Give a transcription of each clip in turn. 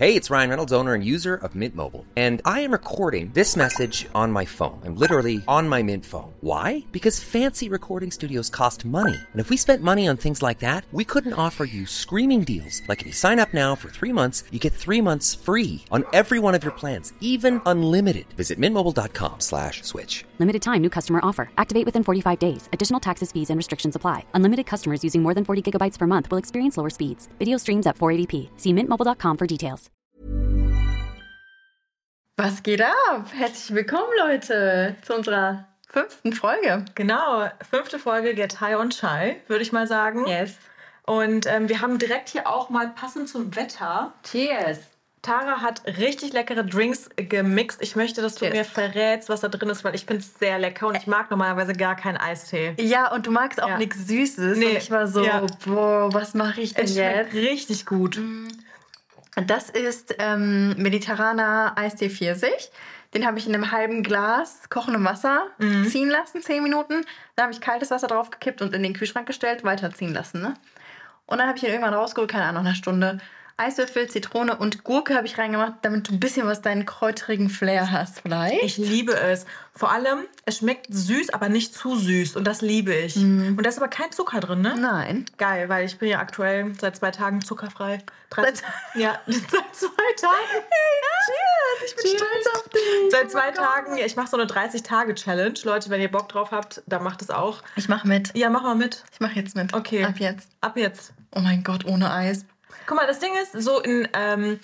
Hey, it's Ryan Reynolds, owner and user of Mint Mobile. And I am recording this message on my phone. I'm literally on my Mint phone. Why? Because fancy recording studios cost money. And if we spent money on things like that, we couldn't offer you screaming deals. Like if you sign up now for three months, you get three months free on every one of your plans, even unlimited. Visit mintmobile.com slash switch. Limited time new customer offer. Activate within 45 days. Additional taxes, fees, and restrictions apply. Unlimited customers using more than 40 gigabytes per month will experience lower speeds. Video streams at 480p. See mintmobile.com for details. Was geht ab? Herzlich willkommen, Leute, zu unserer fünften Folge. Genau, fünfte Folge Get High on Shy, würde ich mal sagen. Yes. Und ähm, wir haben direkt hier auch mal passend zum Wetter. Cheers. Tara hat richtig leckere Drinks gemixt. Ich möchte, dass du Cheers. mir verrätst, was da drin ist, weil ich finde es sehr lecker und ich mag normalerweise gar keinen Eistee. Ja, und du magst auch Ja. nichts Süßes. Nee, Und ich war so, ja. boah, was mache ich denn Es jetzt? richtig gut. Das ist ähm, mediterraner Eistee Pfirsich. Den habe ich in einem halben Glas kochendem Wasser Mhm. ziehen lassen, 10 Minuten. Dann habe ich kaltes Wasser draufgekippt und in den Kühlschrank gestellt, weiterziehen lassen. Ne? Und dann habe ich ihn irgendwann rausgeholt, keine Ahnung, nach einer Stunde. Eiswürfel, Zitrone und Gurke habe ich reingemacht, damit du ein bisschen was deinen kräuterigen Flair hast vielleicht. Ich liebe es. Vor allem, es schmeckt süß, aber nicht zu süß und das liebe ich. Mhm. Und da ist aber kein Zucker drin, ne? Nein. Geil, weil ich bin ja aktuell seit zwei Tagen zuckerfrei. Drei, Seit- ja, seit zwei Tagen. Ich bin stolz auf dich. Seit zwei Tagen, ich mache so eine 30-Tage-Challenge. Leute, wenn ihr Bock drauf habt, dann macht es auch. Ich mache mit. Ja, mach mal mit. Ich mache jetzt mit. Okay. Ab jetzt. Ab jetzt. Oh mein Gott, ohne Eis. Guck mal, das Ding ist, so in, ähm,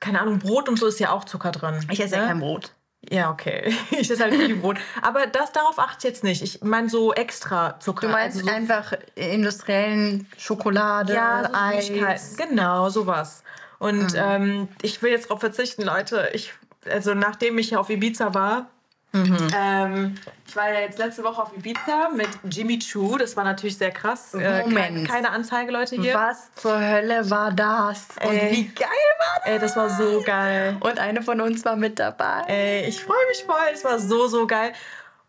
keine Ahnung, Brot und so ist ja auch Zucker drin. Ich esse ja Ne? kein Brot. Ja, okay. Ich esse halt viel Brot. Aber das, darauf achte ich jetzt nicht. Ich meine so extra Zucker. Du meinst also so, einfach industriellen Schokolade, ja, so Eis. Genau, sowas. Und ähm, ich will jetzt darauf verzichten, Leute. Ich, also nachdem ich ja auf Ibiza war, ähm, ich war ja jetzt letzte Woche auf Ibiza mit Jimmy Choo. Das war natürlich sehr krass. Äh, Moment. keine, Anzeige, Leute, hier. Was zur Hölle war das? Und Ey. wie geil war das? Ey, das war so geil. Und eine von uns war mit dabei. Ey, ich freue mich voll. Es war so, so geil.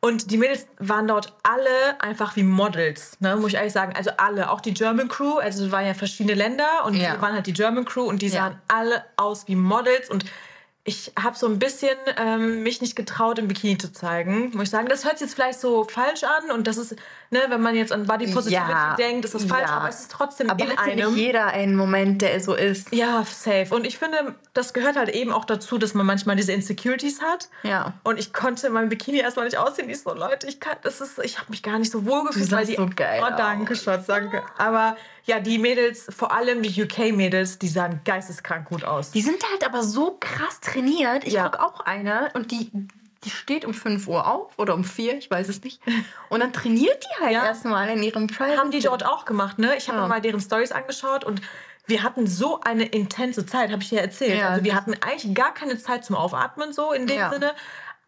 Und die Mädels waren dort alle einfach wie Models, ne, muss ich ehrlich sagen. Also alle, auch die German Crew. Also es waren ja verschiedene Länder und Ja. waren halt die German Crew und die Ja. sahen alle aus wie Models. Und ich habe so ein bisschen ähm, mich nicht getraut, im Bikini zu zeigen, muss ich sagen. Das hört sich jetzt vielleicht so falsch an und das ist, ne, wenn man jetzt an Body Positivity Ja. denkt, ist das falsch, Ja. aber es ist trotzdem Aber in hat ja einem. nicht jeder einen Moment, der so ist? Ja, safe. Und ich finde, das gehört halt eben auch dazu, dass man manchmal diese Insecurities hat. Ja. Und ich konnte in meinem Bikini erstmal nicht aussehen. Ich so, Leute, ich kann, das ist, ich habe mich gar nicht so wohl gefühlt. weil die, so geil Oh, danke. Schatz, danke. Aber ja, die Mädels, vor allem die UK-Mädels, die sahen geisteskrank gut aus. Die sind halt aber so krass trainiert. Ich Ja. guck auch eine und die, die steht um 5 Uhr auf oder um 4, ich weiß es nicht. Und dann trainiert die halt Ja. erstmal in ihrem Private. haben die dort auch gemacht, ne? Ich habe Ja. mir mal deren Stories angeschaut und wir hatten so eine intense Zeit, habe ich dir erzählt. Ja, also wir hatten eigentlich gar keine Zeit zum Aufatmen so in dem Ja. Sinne.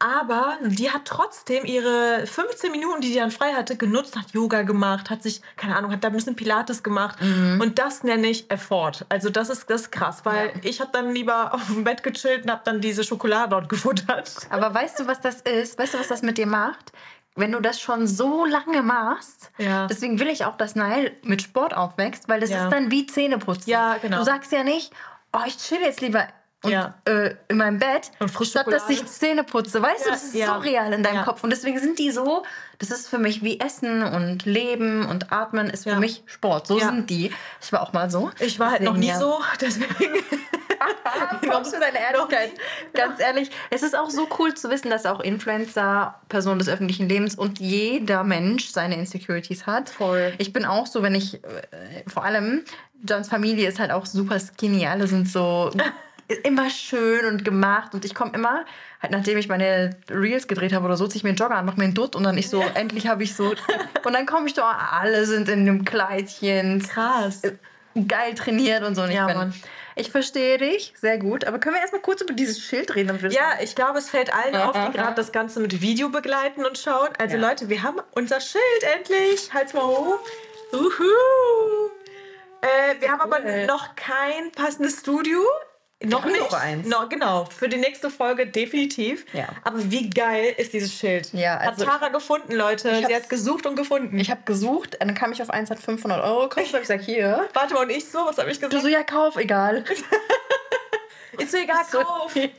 Aber die hat trotzdem ihre 15 Minuten, die sie dann frei hatte, genutzt, hat Yoga gemacht, hat sich, keine Ahnung, hat da ein bisschen Pilates gemacht. Mhm. Und das nenne ich Effort. Also das ist, das ist krass, weil ich habe dann lieber auf dem Bett gechillt und habe dann diese Schokolade dort gefuttert. Aber weißt du, was das ist? Weißt du, was das mit dir macht? Wenn du das schon so lange machst, Ja. deswegen will ich auch, dass Nail mit Sport aufwächst, weil das Ja. ist dann wie Zähneputzen. Ja, genau. Du sagst ja nicht, oh, ich chill jetzt lieber und, Ja. äh, in meinem Bett, Und statt dass ich Zähne putze. Weißt du, Ja, das ist ja. so real in deinem. Kopf. Und deswegen sind die so, das ist für mich wie Essen und Leben und Atmen ist für mich Sport. So sind die. Ich war auch mal so. Ich war halt noch Deswegen, nie so, deswegen. Props für deine Ehrlichkeit. Ganz ehrlich, es ist auch so cool zu wissen, dass auch Influencer, Personen des öffentlichen Lebens und jeder Mensch seine Insecurities hat. Voll. Ich bin auch so, wenn ich, äh, vor allem, Johns Familie ist halt auch super skinny. Alle sind so immer schön und gemacht und ich komme immer, halt nachdem ich meine Reels gedreht habe oder so, ziehe ich mir einen Jogger an, mache mir einen Dutt und dann ich so, endlich habe ich so, und dann komme ich da, alle sind in einem Kleidchen, Krass. geil trainiert und so. Und ich, Ja, bin, Mann. ich verstehe dich sehr gut, aber können wir erstmal kurz über dieses Schild reden? Ja, ich glaube, es fällt allen auf, die gerade das Ganze mit Video begleiten und schauen. Also Ja. Leute, wir haben unser Schild endlich. Halt's mal hoch. Uhu. Äh, wir haben aber cool. noch kein passendes Studio. Noch nicht. noch eins. No, genau, für die nächste Folge definitiv. Ja. Aber wie geil ist dieses Schild? Ja, also- hat Tara gefunden, Leute. Ich Sie hat gesucht und gefunden. Ich habe gesucht, dann kam ich auf eins, hat 500 Euro gekostet. habe ich gesagt, hier. Warte mal, und ich so, was habe ich Du gesagt? so, ja, kauf, egal. Ist so egal, kauf. Ich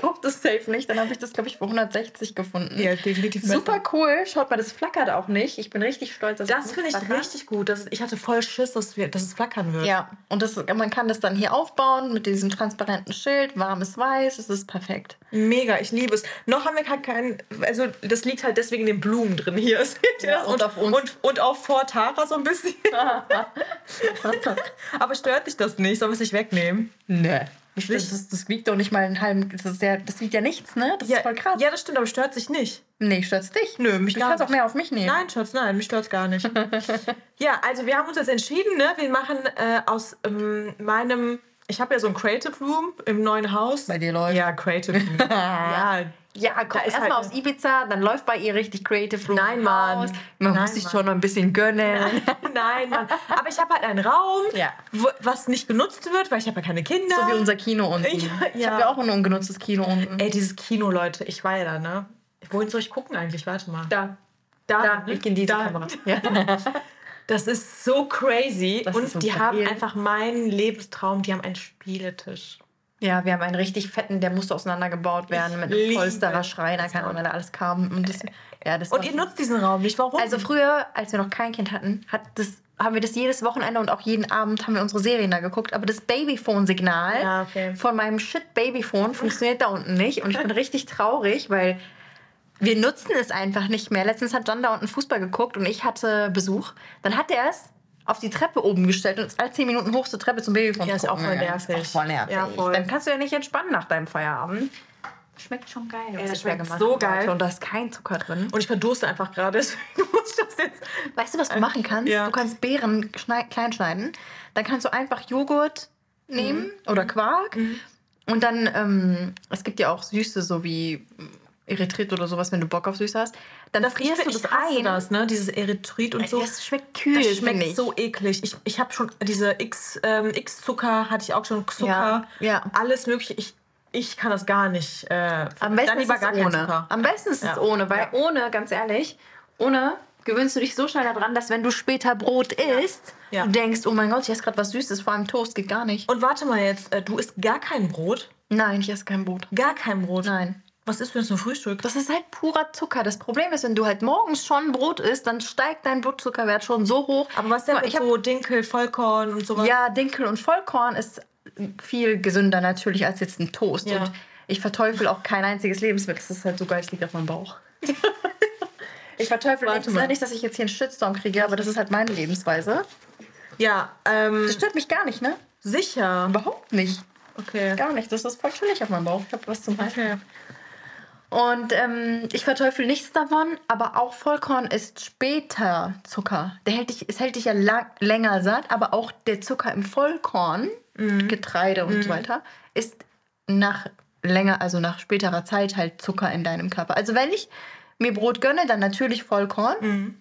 kaufe das safe nicht. Dann habe ich das, glaube ich, für 160 gefunden. Ja, definitiv besser. Super cool. Schaut mal, das flackert auch nicht. Ich bin richtig stolz, dass Das finde ich nicht flackert. richtig gut. Das, ich hatte voll Schiss, dass, wir, dass es flackern wird. Ja, und das, man kann das dann hier aufbauen mit diesem transparenten Schild, warmes Weiß. Es ist perfekt. Mega, ich liebe es. Noch haben wir gar keinen, also das liegt halt deswegen in den Blumen drin hier. Seht ihr Ja, das? und auf uns. Und, und auf vor Tara so ein bisschen. Aber stört dich das nicht? Sollen wir es nicht wegnehmen? Nö. Das, das, das wiegt doch nicht mal einen halben. Das, ist ja, das wiegt ja nichts, ne? Das ja, ist voll krass. Ja, das stimmt, aber stört sich nicht. Nee, stört's dich? Nö, mich du gar kannst auch mehr auf mich nehmen. Nein, Schatz, nein, mich stört's gar nicht. ja, also wir haben uns jetzt entschieden, ne? Wir machen äh, aus ähm, meinem, ich habe ja so ein Creative Room im neuen Haus. Bei dir läuft. Ja, Creative Room. ja, Ja, komm, erstmal halt- aus Ibiza, dann läuft bei ihr richtig Creative Room. Nein, Mann. Man Nein, muss sich Mann. schon noch ein bisschen gönnen. Nein, Mann. Aber ich habe halt einen Raum, Ja. wo, was nicht genutzt wird, weil ich habe ja keine Kinder. So wie unser Kino unten. Ja, Ich ja. habe ja auch ein ungenutztes Kino unten. Ey, dieses Kino, Leute, ich war ja da, ne? Wohin soll ich gucken eigentlich? Warte mal. Da. Da, Da, ne? ich in diese Da. Kamera. Ja. Das ist so crazy. Das Und ist so die haben einfach meinen Lebenstraum. Die haben einen Spieletisch. Ja, wir haben einen richtig fetten, der musste auseinandergebaut werden mit einem Polsterer Schreiner, keine Ahnung, da alles kam. Und, das, ja, das Und ihr nutzt diesen Raum nicht. Warum? Also früher, als wir noch kein Kind hatten, hat das, haben wir das jedes Wochenende und auch jeden Abend haben wir unsere Serien da geguckt. Aber das Babyphone-Signal Ja, okay. von meinem Shit-Babyphone funktioniert da unten nicht. Und ich bin richtig traurig, weil wir nutzen es einfach nicht mehr. Letztens hat John da unten Fußball geguckt und ich hatte Besuch. Dann hat er es auf die Treppe oben gestellt und ist alle 10 Minuten hoch zur Treppe zum Babyphone. Ja, ist auch voll nervig. Auch voll nervig. Ja, voll. Dann kannst du ja nicht entspannen nach deinem Feierabend. Schmeckt schon geil. was das schmeckt gemacht so geil. Und da ist kein Zucker drin. Und ich verdurste einfach gerade. deswegen muss ich das jetzt. Weißt du, was du machen kannst? ja. Du kannst Beeren klein schneiden. Dann kannst du einfach Joghurt nehmen oder Quark. Und dann, ähm, es gibt ja auch Süße, so wie Erythrit oder sowas, wenn du Bock auf Süße hast. Dann frierst du ich das hasse ein. das, ne? Dieses Erythrit und so. Das schmeckt kühl, Das schmeckt ich. so eklig. Ich, ich habe schon diese X, ähm, X-Zucker, hatte ich auch schon Zucker. Ja, ja. Alles mögliche. Ich, ich kann das gar nicht. Äh, Am besten ist es ohne. Zucker. Am besten ist es Ja. ohne, weil Ja. ohne, ganz ehrlich, ohne gewöhnst du dich so schnell daran, dass wenn du später Brot isst, du denkst, oh mein Gott, ich esse gerade was Süßes, vor allem Toast geht gar nicht. Und warte mal jetzt, äh, du isst gar kein Brot? Nein, ich esse kein Brot. Gar kein Brot? Nein. Was isst du denn zum Frühstück? Das ist halt purer Zucker. Das Problem ist, wenn du halt morgens schon Brot isst, dann steigt dein Blutzuckerwert schon so hoch. Aber was denn mit ich hab, so Dinkel, Vollkorn und sowas? Ja, Dinkel und Vollkorn ist viel gesünder natürlich als jetzt ein Toast. Ja. Und ich verteufel auch kein einziges Lebensmittel. Das ist halt so geil, es liegt auf meinem Bauch. ich verteufel Warte nichts. mal. Nicht, dass ich jetzt hier einen Shitstorm kriege, aber das ist halt meine Lebensweise. Ja, ähm, Das stört mich gar nicht, ne? sicher. Überhaupt nicht. Okay. Gar nicht. Das ist voll chillig auf meinem Bauch. Ich habe was zum Halten. Okay. Und ähm, ich verteufel nichts davon, aber auch Vollkorn ist später Zucker. Der hält dich, es hält dich ja lang, länger satt, aber auch der Zucker im Vollkorn, Getreide und so weiter, ist nach länger, also nach späterer Zeit halt Zucker in deinem Körper. Also wenn ich mir Brot gönne, dann natürlich Vollkorn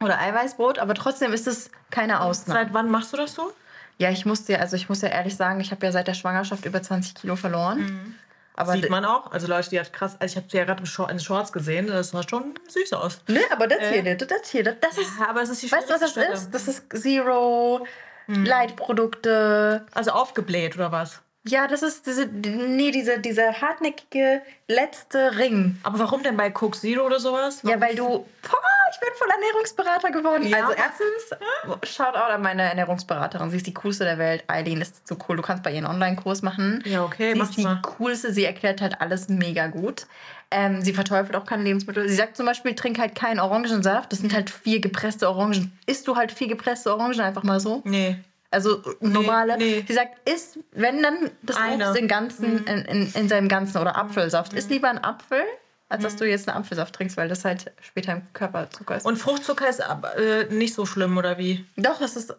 oder Eiweißbrot, aber trotzdem ist es keine Ausnahme. Seit wann machst du das so? Ja, ich muss dir, also ich muss ja ehrlich sagen, ich habe ja seit der Schwangerschaft über 20 Kilo verloren. Aber Sieht man auch. Also Leute, die hat krass. Also ich habe sie ja gerade in Shorts gesehen. Das sah schon süß aus. Ne, aber das hier, das, das hier, das, ist. Ja, aber es ist die Weißt du, was das schwierigste ist? Stelle. Das ist Zero, Leitprodukte. Also aufgebläht oder was? Ja, das ist diese, nee, diese, dieser hartnäckige letzte Ring. Aber warum denn bei Coke Zero oder sowas? Ja, weil du. Boah, ich bin voll Ernährungsberater geworden. Ja. Also, erstens, Shoutout an meine Ernährungsberaterin. Sie ist die coolste der Welt. Eileen ist so cool. Du kannst bei ihr einen Online-Kurs machen. Ja, okay, Sie ist die mal. coolste. Sie erklärt halt alles mega gut. Ähm, sie verteufelt auch keine Lebensmittel. Sie sagt zum Beispiel, trink halt keinen Orangensaft. Das sind halt vier gepresste Orangen. Isst du halt vier gepresste Orangen einfach mal so? Nee. Also normale. nee. Sie sagt, isst, wenn dann das Eine. Mhm. Obst in, ganzen, in, in, in seinem Ganzen oder Apfelsaft. Isst lieber ein Apfel, als dass du jetzt einen Apfelsaft trinkst, weil das halt später im Körper Zucker ist. Und Fruchtzucker ist aber, äh, nicht so schlimm, oder wie? Doch, das ist.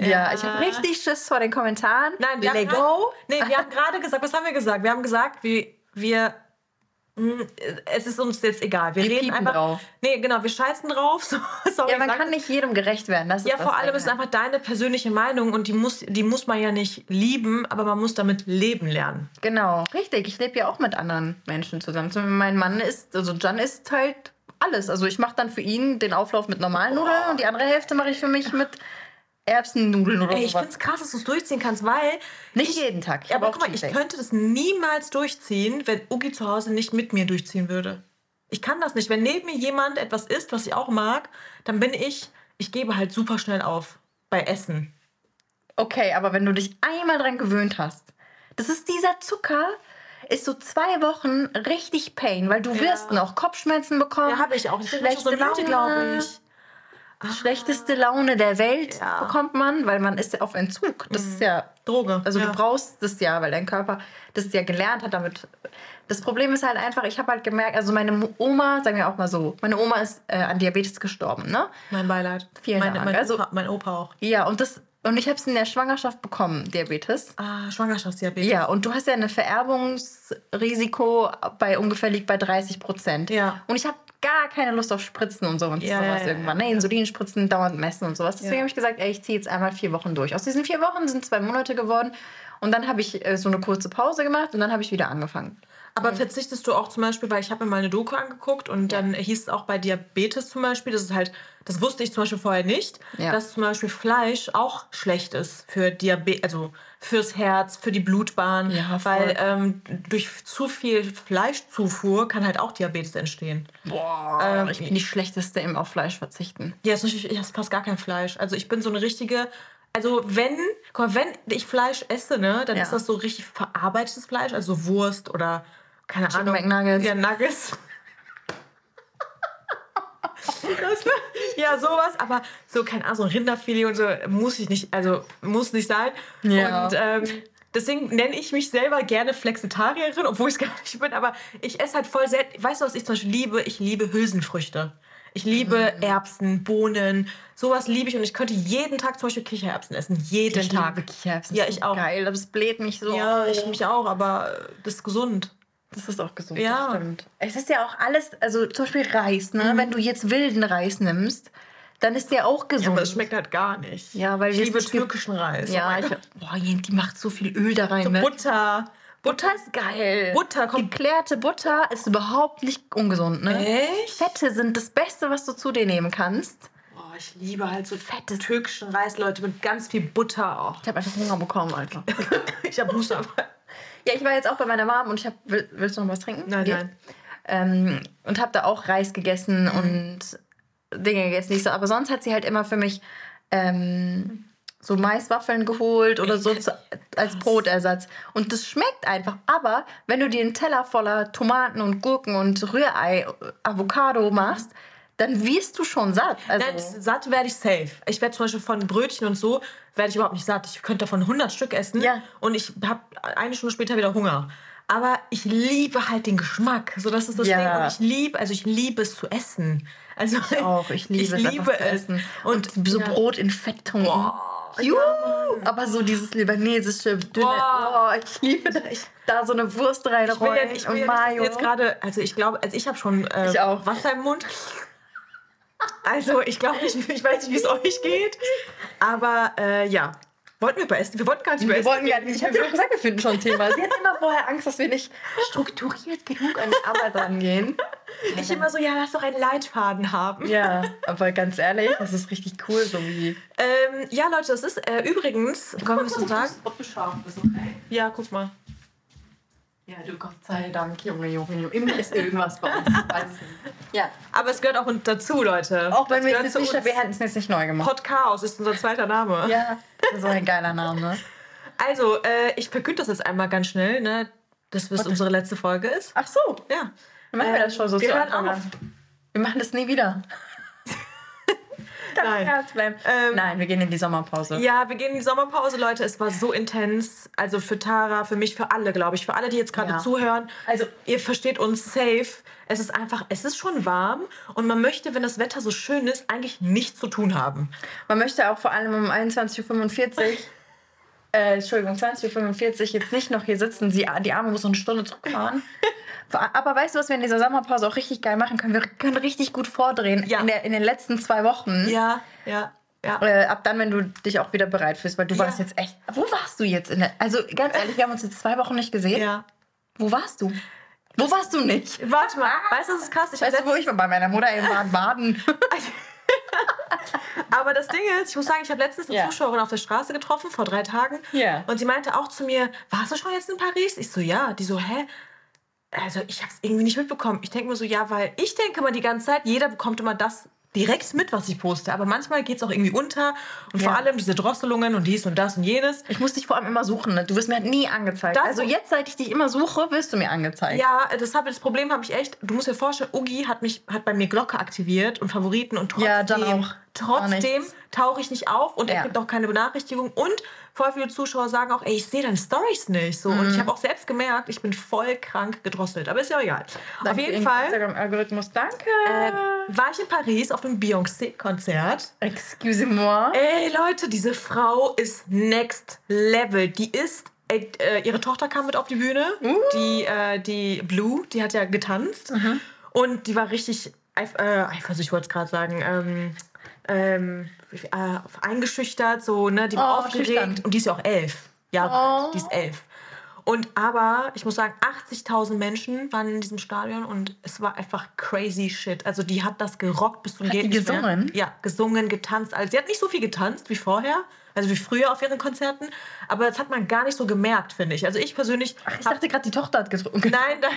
Ja, ich habe richtig Schiss vor den Kommentaren. Nein, wir Let haben go. grad- Nee, wir haben gerade gesagt, was haben wir gesagt? Wir haben gesagt, wir, wir es ist uns jetzt egal. Wir, Wir reden einfach. drauf. Nee, genau, wir scheißen drauf. So, sorry, Ja, man kann nicht jedem gerecht werden. Das ist Ja, vor allem ist es einfach deine persönliche Meinung und die muss, die muss man ja nicht lieben, aber man muss damit leben lernen. Genau, richtig. Ich lebe ja auch mit anderen Menschen zusammen. Zum Beispiel Mein Mann ist, also Jan isst halt alles. Also ich mache dann für ihn den Auflauf mit normalen Nudeln und die andere Hälfte mache ich für mich mit Erbsennudeln oder Ey, ich sowas. finde es krass, dass du es durchziehen kannst, weil. Nicht jeden Tag. Ich Ja, aber guck mal, ich Days. könnte das niemals durchziehen, wenn Ugi zu Hause nicht mit mir durchziehen würde. Ich kann das nicht. Wenn neben mir jemand etwas isst, was ich auch mag, dann bin ich, ich gebe halt super schnell auf bei Essen. Okay, aber wenn du dich einmal dran gewöhnt hast, das ist dieser Zucker, ist so zwei Wochen richtig Pain, weil du wirst noch Kopfschmerzen bekommen. Ja, habe ich auch. Ich schlechte so Laune. glaube ich. Schlechteste Laune der Welt Ja. Mhm. bekommt man, weil man ist ja auf Entzug. Das ist ja Droge. Also ja. du brauchst das ja, weil dein Körper das ja gelernt hat damit. Das Problem ist halt einfach, ich habe halt gemerkt, also meine Oma, sagen wir auch mal so, meine Oma ist äh, an Diabetes gestorben, ne? Mein Beileid. Vielen mein, Dank. Mein, Also- Opa, mein Opa auch. Ja, und das und ich habe es in der Schwangerschaft bekommen, Diabetes. Ah, Schwangerschaftsdiabetes. Ja, und du hast ja ein Vererbungsrisiko bei ungefähr liegt bei 30 Prozent. Ja. Und ich habe gar keine Lust auf Spritzen und so und Ja, sowas ja, irgendwann. Ne? Insulinspritzen, dauernd messen und sowas. Deswegen Ja. habe ich gesagt, ey, ich ziehe jetzt einmal vier Wochen durch. Aus diesen vier Wochen sind zwei Monate geworden. Und dann habe ich äh, so eine kurze Pause gemacht und dann habe ich wieder angefangen. Aber verzichtest du auch zum Beispiel, weil ich habe mir mal eine Doku angeguckt und dann hieß es auch bei Diabetes zum Beispiel, das ist halt, das wusste ich zum Beispiel vorher nicht, dass zum Beispiel Fleisch auch schlecht ist für Diabetes, also fürs Herz, für die Blutbahn, Ja, weil ähm, durch zu viel Fleischzufuhr kann halt auch Diabetes entstehen. Boah, Ähm, ich bin die schlechteste im auf Fleisch verzichten. Ja, ich esse fast gar kein Fleisch. Also ich bin so eine richtige. Also wenn, guck mal, wenn ich Fleisch esse, ne, dann Ja. ist das so richtig verarbeitetes Fleisch, also Wurst oder keine Chicken Ahnung. McNuggets. Ja, Nuggets. Ja, sowas, aber so, keine Ahnung, so ein Rinderfilet und so muss ich nicht, also muss nicht sein. Ja. Und ähm, deswegen nenne ich mich selber gerne Flexitarierin, obwohl ich es gar nicht bin, aber ich esse halt voll selten. Weißt du, was ich zum Beispiel liebe? Ich liebe Hülsenfrüchte. Ich liebe Mhm. Erbsen, Bohnen, sowas liebe ich und ich könnte jeden Tag zum Beispiel Kichererbsen essen. Jeden Ich Tag. liebe Kichererbsen. Ja, ich auch. Geil, das bläht mich so. Ja, ich mich auch, aber das ist gesund. Das ist auch gesund, Ja. stimmt. Es ist ja auch alles, also zum Beispiel Reis, Mhm. ne? Wenn du jetzt wilden Reis nimmst, dann ist der auch gesund. Aber es schmeckt halt gar nicht. Ja, weil ich liebe türkischen Reis. Ja, Oh ich, boah, die macht so viel Öl da rein. Ne? Butter. Butter ist geil. Butter kommt- Geklärte Butter ist überhaupt nicht ungesund, ne? Echt? Fette sind das Beste, was du zu dir nehmen kannst. Oh, ich liebe halt so fette türkischen Reis, Leute, mit ganz viel Butter auch. Ich habe einfach Hunger bekommen, Alter. Ich habe Husten. Ja, ich war jetzt auch bei meiner Mom und ich hab, will, willst du noch was trinken? Nein, Geht? nein. Ähm, und habe da auch Reis gegessen Mhm. und Dinge gegessen. Nicht so. Aber sonst hat sie halt immer für mich ähm, so Maiswaffeln geholt oder so zu, als Brotersatz. Und das schmeckt einfach. Aber wenn du dir einen Teller voller Tomaten und Gurken und Rührei, Avocado machst, dann wirst du schon satt. Also, Nein, satt werde ich safe. Ich werde zum Beispiel von Brötchen und so, werde ich überhaupt nicht satt. Ich könnte davon 100 Stück essen Ja. und ich habe eine Stunde später wieder Hunger. Aber ich liebe halt den Geschmack. So, das ist das Ja. Ding. Und ich liebe, also ich liebe es zu essen. Also ich auch. Ich liebe es, ich einfach liebe zu es. essen. Und so ja. Brot in Fett tunken. Juhu! aber so dieses libanesische dünne. Boah. Oh, ich liebe das. Da so eine Wurst Ich will ja, reinrollen ich will und Mayo. jetzt gerade, also ich glaube, also ich habe schon äh, Ich auch. Wasser im Mund. Also ich glaube nicht, ich weiß nicht, wie es euch geht. Aber äh, ja, wollten wir über Essen? Wir wollten gar nicht über Wir Essen. wollten gar nicht. Ich habe ja gesagt, wir finden schon ein Thema. Sie hat immer vorher Angst, dass wir nicht strukturiert genug an die Arbeit rangehen. Ich immer so, ja, lass doch einen Leitfaden haben. Ja, aber ganz ehrlich, das ist richtig cool, so wie. Ähm, ja, Leute, das ist äh, übrigens, können wir das so sagen? Ob du scharf bist, okay? Ja, guck mal. Ja, du Gott sei Dank, Junge, Junge, Junge. Immer ist irgendwas bei uns. Es. Ja. Aber es gehört auch dazu, Leute. Auch wenn wir es nicht, wir hätten es jetzt nicht neu gemacht. Pod Chaos ist unser zweiter Name. Ja, so ein geiler Name. Also, äh, ich verkünde das jetzt einmal ganz schnell, ne? Dass das unsere letzte Folge ist. Ach so, Ja. dann machen wir das schon so wir zu hören auf. Wir machen das nie wieder. Nein. Ernst bleiben. Ähm, Nein, wir gehen in die Sommerpause. Ja, wir gehen in die Sommerpause, Leute. Es war so intens. Also für Tara, für mich, für alle, glaube ich. Für alle, die jetzt gerade Ja. zuhören. Also- ihr versteht uns safe. Es ist einfach, es ist schon warm. Und man möchte, wenn das Wetter so schön ist, eigentlich nichts zu tun haben. Man möchte auch vor allem um 21.45 Uhr, äh, Entschuldigung, 20.45 Uhr jetzt nicht noch hier sitzen. Sie, die Arme muss noch eine Stunde zurückfahren. Aber weißt du, was wir in dieser Sommerpause auch richtig geil machen können? Wir können richtig gut vordrehen Ja. in, der, in den letzten zwei Wochen. Ja, ja, ja. Äh, ab dann, wenn du dich auch wieder bereit fühlst, weil du warst jetzt echt. Wo warst du jetzt? In der, also ganz ehrlich, wir haben uns jetzt zwei Wochen nicht gesehen. ja. Wo warst du? Wo warst du nicht? Warte mal, weißt du, das ist krass? Ich Weißt du, wo ich war? Bei meiner Mutter in Baden-Baden. Aber das Ding ist, ich muss sagen, ich habe letztens eine Ja. Zuschauerin auf der Straße getroffen, vor drei Tagen. Ja. Und sie meinte auch zu mir, warst du schon jetzt in Paris? Ich so, ja. Die so, hä? Also ich habe es irgendwie nicht mitbekommen. Ich denke mir so, ja, weil ich denke immer die ganze Zeit, jeder bekommt immer das direkt mit, was ich poste. Aber manchmal geht es auch irgendwie unter. Und vor Ja. allem diese Drosselungen und dies und das und jenes. Ich muss dich vor allem immer suchen. Ne? Du wirst mir halt nie angezeigt. Das- also jetzt, seit ich dich immer suche, wirst du mir angezeigt. Ja, das, hab, das Problem habe ich echt. Du musst dir vorstellen, Ugi hat mich hat bei mir Glocke aktiviert und Favoriten und trotzdem, Ja, dann auch. Trotzdem tauche ich nicht auf und Ja. er gibt auch keine Benachrichtigung. Und voll viele Zuschauer sagen auch, ey, ich sehe deine Stories nicht. So. Und ich Mhm. habe auch selbst gemerkt, ich bin voll krank gedrosselt. Aber ist ja egal. Auf Danke jeden dem Fall Instagram-Algorithmus, danke. äh, war ich in Paris auf einem Beyoncé-Konzert. Excusez-moi. Ey, Leute, diese Frau ist next level. Die ist. Ey, äh, ihre Tochter kam mit auf die Bühne. Uh. Die, äh, die Blue, die hat ja getanzt. Mhm. Und die war richtig eif äh, eifersüchtig, wollte ich gerade sagen. Ähm, ähm, äh, eingeschüchtert, so, ne? Die war Oh, aufgeregt. schüchtern. Und die ist ja auch elf. Ja, Oh. die ist elf. Und aber, ich muss sagen, 80.000 Menschen waren in diesem Stadion und es war einfach crazy shit. Also die hat das gerockt bis zum geht die nicht mehr. gesungen? Ja, gesungen, getanzt. Also sie hat nicht so viel getanzt wie vorher, also wie früher auf ihren Konzerten, aber das hat man gar nicht so gemerkt, finde ich. Also ich persönlich Ich dachte gerade, die Tochter hat getrunken. Nein, nein,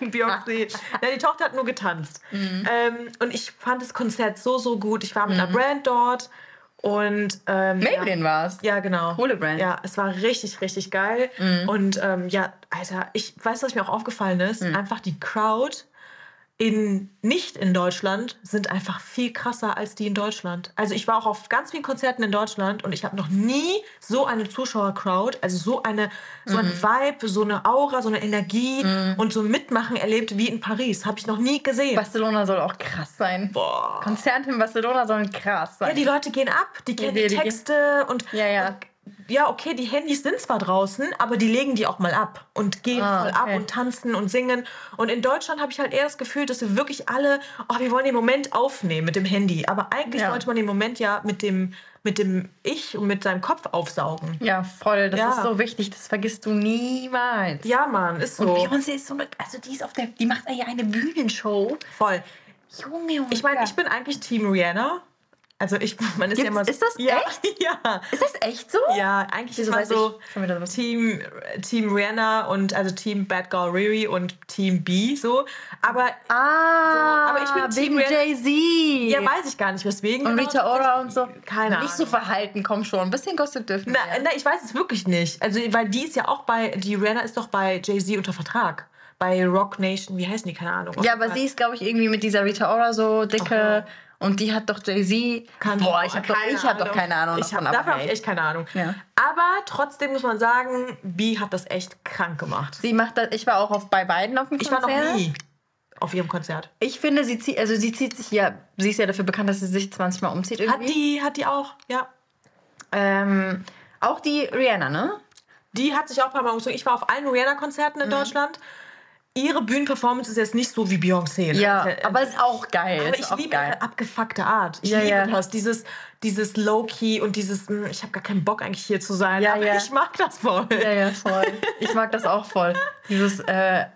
nein, Beyoncé. Nein, die Tochter hat nur getanzt. Mhm. Ähm, und ich fand das Konzert so, so gut. Ich war mit einer Brand dort und... Ähm, Maybelline ja. war's. Ja, genau. Coole Brand. Ja, es war richtig, richtig geil. Und ähm, ja, Alter, ich weiß, was mir auch aufgefallen ist. Einfach die Crowd in nicht in Deutschland sind einfach viel krasser als die in Deutschland. Also ich war auch auf ganz vielen Konzerten in Deutschland und ich habe noch nie so eine Zuschauercrowd, also so eine so ein Vibe, so eine Aura, so eine Energie und so ein Mitmachen erlebt wie in Paris. Habe ich noch nie gesehen. Barcelona soll auch krass sein. Boah. Konzerte in Barcelona sollen krass sein. Ja, die Leute gehen ab, die kennen die- die die Texte und Ja, ja. und, ja, okay, die Handys sind zwar draußen, aber die legen die auch mal ab und gehen Ah, voll ab okay. und tanzen und singen. Und in Deutschland habe ich halt eher das Gefühl, dass wir wirklich alle, oh, wir wollen den Moment aufnehmen mit dem Handy. Aber eigentlich Ja. sollte man den Moment ja mit dem, mit dem Ich und mit seinem Kopf aufsaugen. ja, voll. Das Ja. ist so wichtig. Das vergisst du niemals. Ja, Mann, ist so. Und Beyoncé ist so eine, also die ist auf der, die macht ja eine Bühnenshow. voll. Junge, Junge. Ich meine, ich bin eigentlich Team Rihanna. Also ich, man ist ja Gibt's- immer so, ist das ja, echt? Ja. Ist das echt so? Ja, eigentlich Wieso ist so ich? Team, Team Rihanna und also Team Bad Girl Riri und Team B so. Aber Ah, aber ich bin Team. Jay-Z. ja, weiß ich gar nicht weswegen. Und genau. Rita Ora und so. Keine Nicht so Ahnung. verhalten, komm schon. Ein bisschen Gossip dürfen Na, na, ich weiß es wirklich nicht. Also, weil die ist ja auch bei, die Rihanna ist doch bei Jay-Z unter Vertrag. Bei Rock Nation, wie heißen die? Keine Ahnung. Ja, aber sie ist, glaube ich, irgendwie mit dieser Rita Ora so dicke. Und die hat doch Jay-Z. Boah, ich habe doch, ich hab doch Ahnung. keine Ahnung Ich hab, davon. habe ich echt keine Ahnung. Ja. Aber trotzdem muss man sagen, B hat das echt krank gemacht. Sie macht das, ich war auch auf, bei beiden auf dem Ich war Konzert. noch nie auf ihrem Konzert. Ich finde, sie zieht, also sie zieht sich ja, sie ist ja dafür bekannt, dass sie sich 20 Mal umzieht Hat irgendwie. die, hat die auch, ja. Ähm, auch die Rihanna, ne? Die hat sich auch ein paar Mal umgezogen. Ich war auf allen Rihanna-Konzerten Mhm. in Deutschland. Ihre Bühnenperformance ist jetzt nicht so wie Beyoncé. ne? Ja, Äh, aber ist auch geil. aber ich liebe geil. ihre abgefuckte Art. Ich Ja, liebe ja. das. Dieses, dieses Low-Key und dieses, mh, ich habe gar keinen Bock eigentlich hier zu sein. Ja, aber ja. ich mag das voll. Ja, ja, voll. Ich mag das auch voll. Dieses, äh,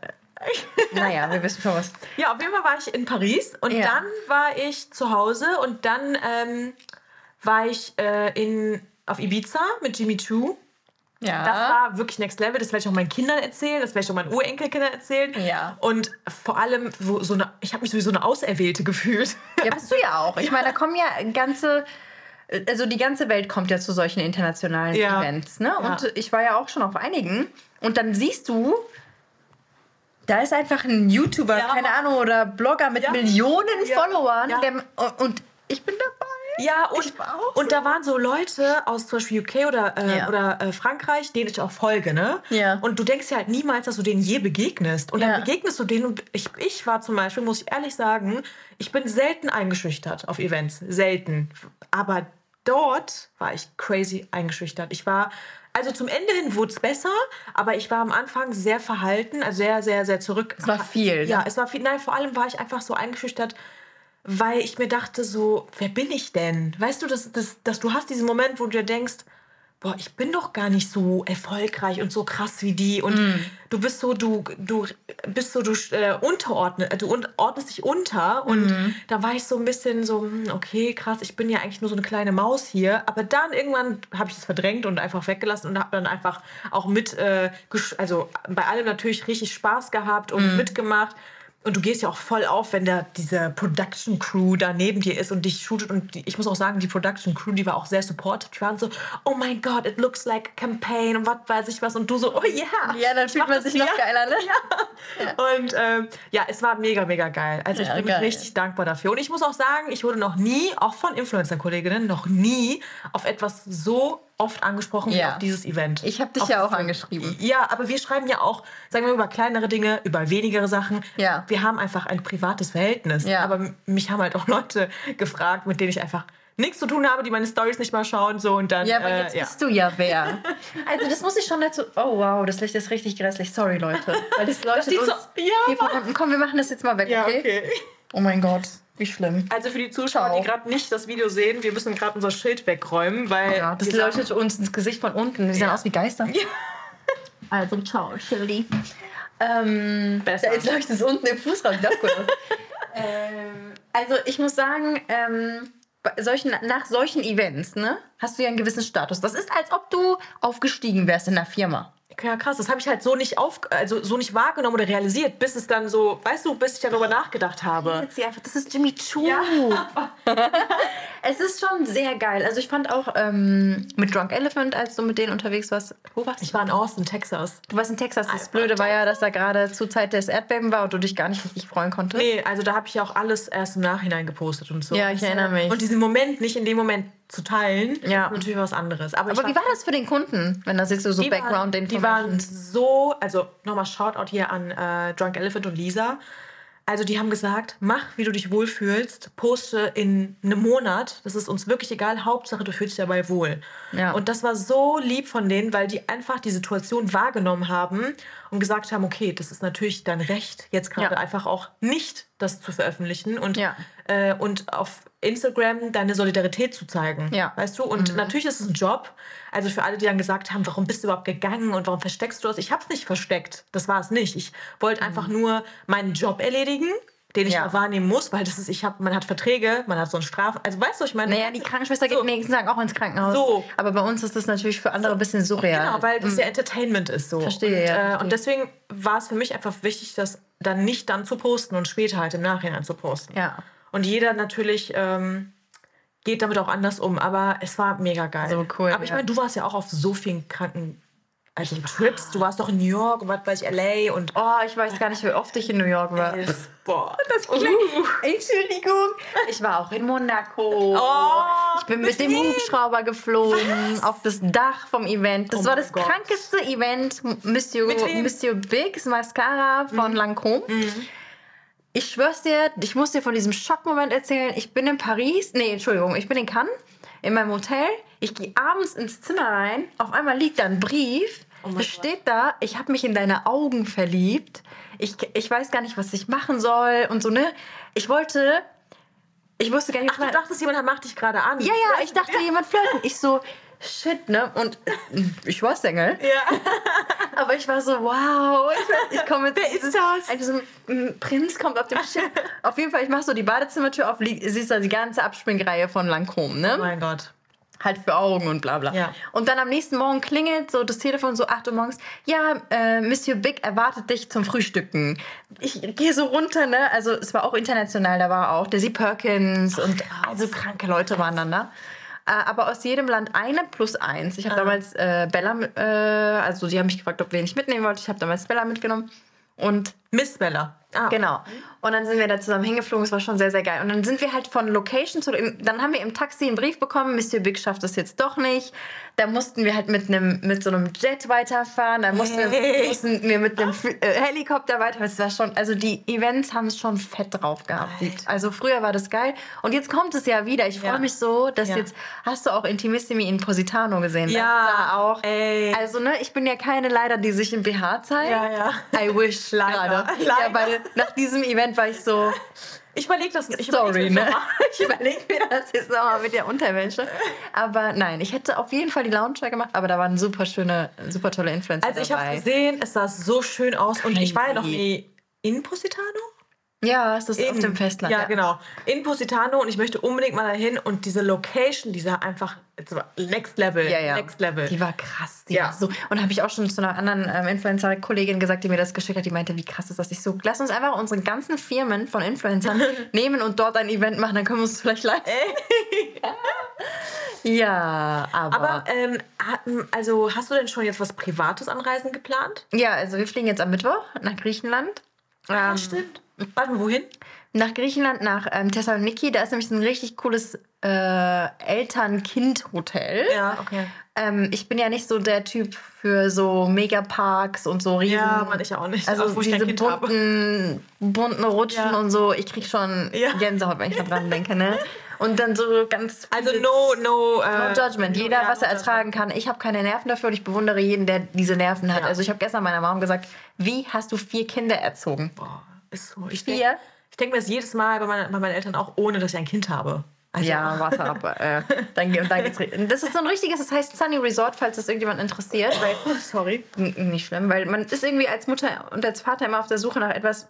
naja, wir wissen schon was. Ja, auf jeden Fall war ich in Paris und Ja. dann war ich zu Hause und dann ähm, war ich äh, in, auf Ibiza mit Jimmy Choo. Ja. Das war wirklich Next Level. Das werde ich auch meinen Kindern erzählen. Das werde ich auch meinen Urenkelkindern erzählen. Ja. Und vor allem, wo so eine, ich habe mich sowieso eine Auserwählte gefühlt. Ja, bist du ja auch. Ich meine, da kommen ja ganze, also die ganze Welt kommt ja zu solchen internationalen Ja. Events, ne? Und Ja. ich war ja auch schon auf einigen. Und dann siehst du, da ist einfach ein YouTuber, Ja. keine Ahnung, oder Blogger mit Ja. Millionen Ja. Followern. Ja. Der, und ich bin dabei. Ja, und, und da waren so Leute aus zum Beispiel UK oder, äh, Ja. oder äh, Frankreich, denen ich auch folge, ne? Ja. Und du denkst ja halt niemals, dass du denen je begegnest. Und Ja. dann begegnest du denen und ich, ich war zum Beispiel, muss ich ehrlich sagen, ich bin selten eingeschüchtert auf Events. Selten. Aber dort war ich crazy eingeschüchtert. Ich war, also zum Ende hin wurde es besser, aber ich war am Anfang sehr verhalten, also sehr, sehr, sehr zurück. Es war viel, Ja, ne? es war viel. Nein, vor allem war ich einfach so eingeschüchtert, weil ich mir dachte so, wer bin ich denn? Weißt du, dass, dass, dass du hast diesen Moment, wo du dir denkst, boah, ich bin doch gar nicht so erfolgreich und so krass wie die und Mm. du bist so, du, du bist so, du äh, unterordne, äh, du ordnest dich unter und Mm. da war ich so ein bisschen so, hm, okay, krass, ich bin ja eigentlich nur so eine kleine Maus hier, aber dann irgendwann habe ich das verdrängt und einfach weggelassen und habe dann einfach auch mit, äh, also bei allem natürlich richtig Spaß gehabt Mm. und mitgemacht. Und du gehst ja auch voll auf, wenn da diese Production Crew da neben dir ist und dich shootet. Und die, ich muss auch sagen, die Production Crew, die war auch sehr supportive. Die waren so, oh mein Gott, it looks like a campaign und was weiß ich was. Und du so, oh yeah. Ja, dann fühlt man sich noch geiler, ne? Und ähm, ja, es war mega, mega geil. Also ich Ja, bin geil. richtig dankbar dafür. Und ich muss auch sagen, ich wurde noch nie, auch von Influencer-Kolleginnen, noch nie auf etwas so oft angesprochen Ja. auf dieses Event. Ich hab dich Auf ja auch angeschrieben. Ja, aber wir schreiben ja auch, sagen wir, über kleinere Dinge, über wenigere Sachen. Ja. Wir haben einfach ein privates Verhältnis. Ja. Aber mich haben halt auch Leute gefragt, mit denen ich einfach nichts zu tun habe, die meine Stories nicht mal schauen. So, und dann, Ja, aber äh, jetzt ja. bist du ja wer. Also das muss ich schon dazu... Oh wow, das Licht ist richtig grässlich. Sorry, Leute. Weil das leuchtet sieht uns so- ja, hier von unten. Komm, wir machen das jetzt mal weg, Ja, okay? okay. Oh mein Gott, wie schlimm. Also für die Zuschauer, Ciao. die gerade nicht das Video sehen, wir müssen gerade unser Schild wegräumen, weil Ja, das leuchtet uns ins Gesicht von unten. Wir sehen aus wie Geister. Also, ciao, Chili. Ähm, Besser. Ja, jetzt leuchtet es unten im Fuß raus. Sieht auch gut aus. ähm, also, ich muss sagen, ähm, solchen, nach solchen Events ne, hast du ja einen gewissen Status. Das ist, als ob du aufgestiegen wärst in der Firma. Ja, krass, das habe ich halt so nicht auf, also so nicht wahrgenommen oder realisiert, bis es dann so, weißt du, bis ich darüber nachgedacht habe. Jetzt sie einfach, das ist Jimmy Choo. es ist schon sehr geil. Also ich fand auch ähm, mit Drunk Elephant, als du mit denen unterwegs warst, wo warst du? Ich war in Austin, Texas. Du warst in Texas. Das Blöde war ja, dass da gerade zur Zeit des Erdbeben war und du dich gar nicht richtig freuen konntest. Nee, also da habe ich ja auch alles erst im Nachhinein gepostet und so. Ja, ich erinnere mich. Und diesen Moment nicht in dem Moment zu teilen, Ja. ist natürlich was anderes. Aber, Aber wie war das für den Kunden, wenn das jetzt so, so die waren, background die waren so, also nochmal Shoutout hier an äh, Drunk Elephant und Lisa. Also die haben gesagt, mach, wie du dich wohlfühlst, poste in einem Monat. Das ist uns wirklich egal. Hauptsache, du fühlst dich dabei wohl. Ja. Und das war so lieb von denen, weil die einfach die Situation wahrgenommen haben und gesagt haben, okay, das ist natürlich dein Recht, jetzt gerade Ja. einfach auch nicht das zu veröffentlichen und, Ja. äh, und auf Instagram deine Solidarität zu zeigen. Ja. Weißt du? Und natürlich ist es ein Job. Also für alle, die dann gesagt haben, warum bist du überhaupt gegangen und warum versteckst du das? Ich habe es nicht versteckt. Das war es nicht. Ich wollte einfach nur meinen Job erledigen, den ich Ja. auch wahrnehmen muss, weil das ist, ich habe, man hat Verträge, man hat so einen Straf. Also weißt du, ich meine. Naja, die Krankenschwester geht So. nächsten Tag auch ins Krankenhaus. So. Aber bei uns ist das natürlich für andere ein bisschen surreal. Genau, weil das ja Entertainment ist so. Mhm. Verstehe, und, ja, äh, verstehe. und deswegen war es für mich einfach wichtig, das dann nicht dann zu posten und später halt im Nachhinein zu posten. Ja. Und jeder natürlich ähm, geht damit auch anders um, aber es war mega geil. So cool, Aber ich ja. meine, du warst ja auch auf so vielen Kranken, also Trips. Du warst doch in New York und was weiß ich, LA und Oh, ich weiß gar nicht, wie oft ich in New York war. Es- Boah, das Entschuldigung. Ich war auch in Monaco. Oh, ich bin mit dem? Hubschrauber geflogen auf das Dach vom Event. Das Oh war das Gott. krankeste Event. Monsieur? Mhm. Monsieur Bigs Mascara von Lancôme. Ich schwör's dir, ich muss dir von diesem Schockmoment erzählen. Ich bin in Paris, nee, Entschuldigung, ich bin in Cannes, in meinem Hotel. Ich gehe abends ins Zimmer rein. Auf einmal liegt da ein Brief. Oh es steht da, ich habe mich in deine Augen verliebt. Ich, ich weiß gar nicht, was ich machen soll und so, ne? Ich wollte, ich wusste gar nicht, Ach, du dachtest, jemand macht dich gerade an. ja, ja, ich dachte, jemand flirten. Ich so, shit, ne? Und ich war Single. Ja. Aber ich war so, wow, ich, ich komme jetzt. Wer ist das? Also so ein Prinz kommt auf dem Schiff. auf jeden Fall, ich mache so die Badezimmertür auf, siehst da die ganze Abspringreihe von Lancôme, ne? Oh mein Gott. halt für Augen und bla bla. Ja. Und dann am nächsten Morgen klingelt so das Telefon so 8 Uhr morgens. Ja, äh, Monsieur Big erwartet dich zum Frühstücken. Ich gehe so runter, ne? Also es war auch international, da war auch Daisy Perkins und also kranke Leute waren dann da. Äh, aber aus jedem Land eine plus eins. Ich habe damals äh, Bella, äh, also die haben mich gefragt, ob wen ich mitnehmen wollte. Ich habe damals Bella mitgenommen. Und Miss Bella. Ah. Genau. Und dann sind wir da zusammen hingeflogen. Es war schon sehr, sehr geil. Und dann sind wir halt von Location zu. Dann haben wir im Taxi einen Brief bekommen. Monsieur Big schafft das jetzt doch nicht. Da mussten wir halt mit einem mit so einem Jet weiterfahren. Dann mussten, wir, Hey. mussten wir mit einem Fl- äh, Helikopter weiter. Es war schon. Also die Events haben es schon fett drauf gehabt. Also früher war das geil. Und jetzt kommt es ja wieder. Ich freue Ja. mich so, dass Ja. jetzt hast du auch Intimissimi in Positano gesehen. Ja, Das auch. ey. Also ne, ich bin ja keine leider, die sich im BH zeigt. Ja, ja. I wish Leider. Leider. Ja, weil nach diesem Event war ich so, Ich überlege das nicht. Ich Sorry, ne? Ich überlege mir das jetzt nochmal mit der Unterwäsche. Aber nein, ich hätte auf jeden Fall die Launcher gemacht, aber da waren super schöne, super tolle Influencer Also ich habe gesehen, es sah so schön aus und ich war ja noch Crazy. nie in Positano. Ja, es ist auf dem Festland. Ja, genau. In Positano und ich möchte unbedingt mal dahin und diese Location, die sah einfach next level, Ja, ja. next level. Die war krass. Die Ja. war so. Und habe ich auch schon zu einer anderen ähm, Influencer-Kollegin gesagt, die mir das geschickt hat, die meinte, wie krass ist das? Ich so, lass uns einfach unsere ganzen Firmen von Influencern nehmen und dort ein Event machen, dann können wir uns vielleicht leisten. ja, aber, Aber ähm, also hast du denn schon jetzt was Privates an Reisen geplant? Ja, also wir fliegen jetzt am Mittwoch nach Griechenland. Ähm, stimmt. Warte, mal, wohin? Nach Griechenland, nach ähm, Thessaloniki. Da ist nämlich so ein richtig cooles äh, Eltern-Kind-Hotel. Ja, okay. Ähm, ich bin ja nicht so der Typ für so Megaparks und so riesen... Ja, Mann, ich auch nicht. Also Auch diese bunten, bunten Rutschen Ja. und so. Ich krieg schon Ja. Gänsehaut, wenn ich da dran denke. Ne? Und dann so ganz... Also no, no, äh, No judgment. no- Jeder, ja, was er ertragen kann. Ich habe keine Nerven dafür und ich bewundere jeden, der diese Nerven hat. Ja. Also ich habe gestern meiner Mom gesagt, wie hast du vier Kinder erzogen? Boah, ist so. Ich denke denk mir das jedes Mal bei, meinen- bei meinen Eltern auch, ohne dass ich ein Kind habe. Also, Ja, warte ab. Äh, dann, dann geht's. Das ist so ein richtiges, das heißt Sunny Resort, falls das irgendjemand interessiert. Weil, Sorry. N- nicht schlimm, weil man ist irgendwie als Mutter und als Vater immer auf der Suche nach etwas,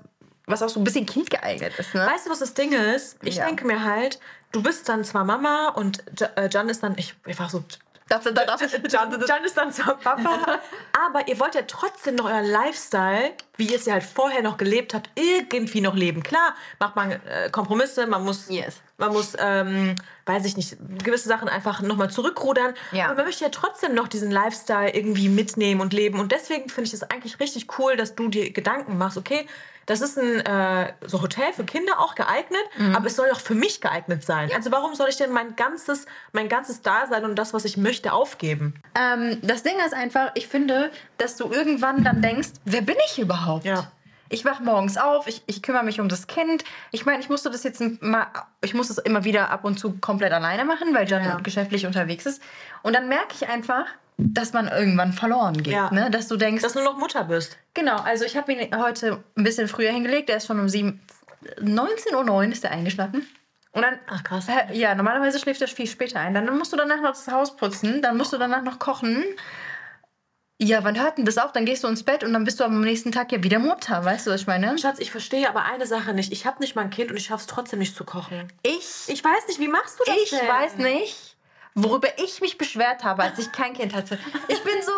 was auch so ein bisschen kindgeeignet ist. Ne? Weißt du, was das Ding ist? Ich Ja. denke mir halt, du bist dann zwar Mama und äh, Jan ist dann, ich, ich war so, Darf, darf, darf Jan, Jan ist dann zwar Papa, aber ihr wollt ja trotzdem noch euren Lifestyle, wie ihr es ja halt vorher noch gelebt habt, irgendwie noch leben. Klar, macht man äh, Kompromisse, man muss, Yes. man muss, ähm, weiß ich nicht, gewisse Sachen einfach nochmal zurückrudern. Ja. Aber man möchte ja trotzdem noch diesen Lifestyle irgendwie mitnehmen und leben. Und deswegen finde ich es eigentlich richtig cool, dass du dir Gedanken machst, okay, das ist ein äh, so Hotel für Kinder auch geeignet, Mhm. aber es soll auch für mich geeignet sein. Also warum soll ich denn mein ganzes, mein ganzes Dasein und das, was ich möchte, aufgeben? ähm, das Ding ist einfach, ich finde, dass du irgendwann dann denkst, wer bin ich überhaupt? Ja. Ich wach morgens auf, ich, ich kümmere mich um das Kind. Ich meine, ich musste das jetzt mal, ich muss es immer wieder ab und zu komplett alleine machen, weil Jan Ja. geschäftlich unterwegs ist. Und dann merke ich einfach, dass man irgendwann verloren geht. Ja. Ne? Dass du denkst, Dass du noch Mutter bist. Genau, also ich habe ihn heute ein bisschen früher hingelegt. Der ist schon um 7, 19.09 Uhr ist der eingeschlafen. Und dann, Ach, krass. Ja, normalerweise schläft er viel später ein. Dann musst du danach noch das Haus putzen, dann musst du danach noch kochen. Ja, wann hört denn das auf? Dann gehst du ins Bett und dann bist du am nächsten Tag ja wieder Mutter. Weißt du, was ich meine? Schatz, ich verstehe aber eine Sache nicht. Ich habe nicht mal ein Kind und ich schaffe es trotzdem nicht zu kochen. Ich, Ich weiß nicht, wie machst du das ich denn? weiß nicht, worüber ich mich beschwert habe, als ich kein Kind hatte. Ich bin so,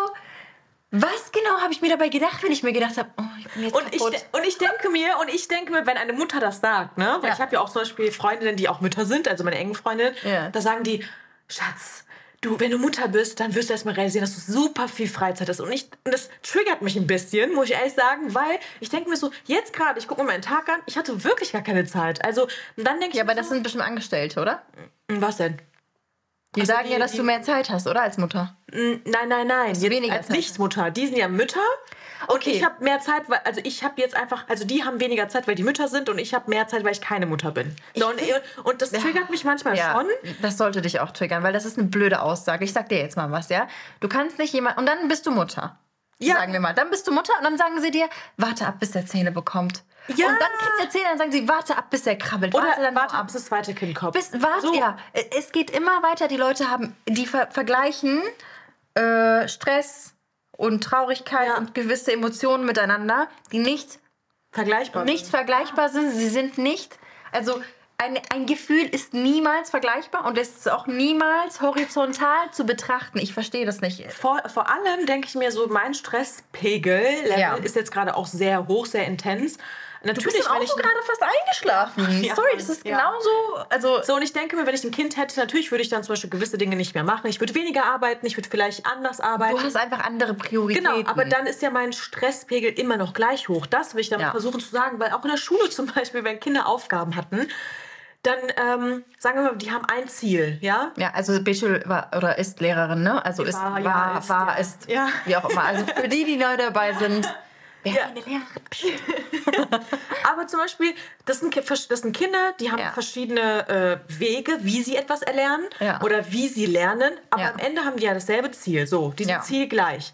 was genau habe ich mir dabei gedacht, wenn ich mir gedacht habe, oh, ich bin jetzt Und ich, kaputt. und ich denke mir, und ich denke mir, wenn eine Mutter das sagt, ne? Weil Ja. ich habe ja auch zum Beispiel Freundinnen, die auch Mütter sind, also meine engen Freundinnen, Ja. da sagen die, Schatz, du, wenn du Mutter bist, dann wirst du erstmal realisieren, dass du super viel Freizeit hast. Und, ich, und das triggert mich ein bisschen, muss ich ehrlich sagen, weil ich denke mir so, jetzt gerade, ich gucke mir meinen Tag an, ich hatte wirklich gar keine Zeit. Also, dann denke ich ja, aber mir das so, sind bestimmt Angestellte, oder? was denn? Die Also sagen die- ja, dass die- du mehr Zeit hast, oder? Als Mutter. Nein, nein, nein. Jetzt weniger als Nichtmutter. Die sind ja Mütter. Und Okay. ich habe mehr Zeit, weil, also ich habe jetzt einfach, also die haben weniger Zeit, weil die Mütter sind und ich habe mehr Zeit, weil ich keine Mutter bin. So, und, und das triggert mich manchmal schon. Das sollte dich auch triggern, weil das ist eine blöde Aussage. Ich sag dir jetzt mal was, ja? Du kannst nicht jemand. Und dann bist du Mutter. Ja. Sagen wir mal. Dann bist du Mutter und dann sagen sie dir, warte ab, bis der Zähne bekommt. Ja. Und dann kriegt er Zähne, dann sagen sie, warte ab, bis er krabbelt. Oder warte dann warte, ab, bis das zweite Kind kommt. Bis, warte, So. ja. Es geht immer weiter. Die Leute haben, die ver vergleichen äh, Stress und Traurigkeit Ja. und gewisse Emotionen miteinander, die nicht Vergleichbar. nicht vergleichbar sind. Sie sind nicht, also ein, ein Gefühl ist niemals vergleichbar und es ist auch niemals horizontal zu betrachten. Ich verstehe das nicht. Vor, vor allem denke ich mir so, mein Stresspegel-Level Ja. ist jetzt gerade auch sehr hoch, sehr intens. Natürlich, Du bist ich so gerade fast eingeschlafen. Ja, Sorry, das ist ja. genauso. Also, So, und ich denke mir, wenn ich ein Kind hätte, natürlich würde ich dann zum Beispiel gewisse Dinge nicht mehr machen. Ich würde weniger arbeiten, ich würde vielleicht anders arbeiten. du hast einfach andere Prioritäten. Genau, aber dann ist ja mein Stresspegel immer noch gleich hoch. Das will ich damit Ja. versuchen zu sagen, weil auch in der Schule zum Beispiel, wenn Kinder Aufgaben hatten, dann ähm, sagen wir mal, die haben ein Ziel, ja? Ja, also Bechel war oder ist Lehrerin, ne? Also ist, War, war, ja, ist, war ja. ist, Ja. wie auch immer. Also für die, die neu dabei sind, wer Ja. eine Lehrerin? Aber zum Beispiel, das sind, das sind Kinder, die haben Ja. verschiedene äh, Wege, wie sie etwas erlernen Ja. oder wie sie lernen. Aber Ja. am Ende haben die ja dasselbe Ziel. So, die sind Ja. Mhm. zielgleich.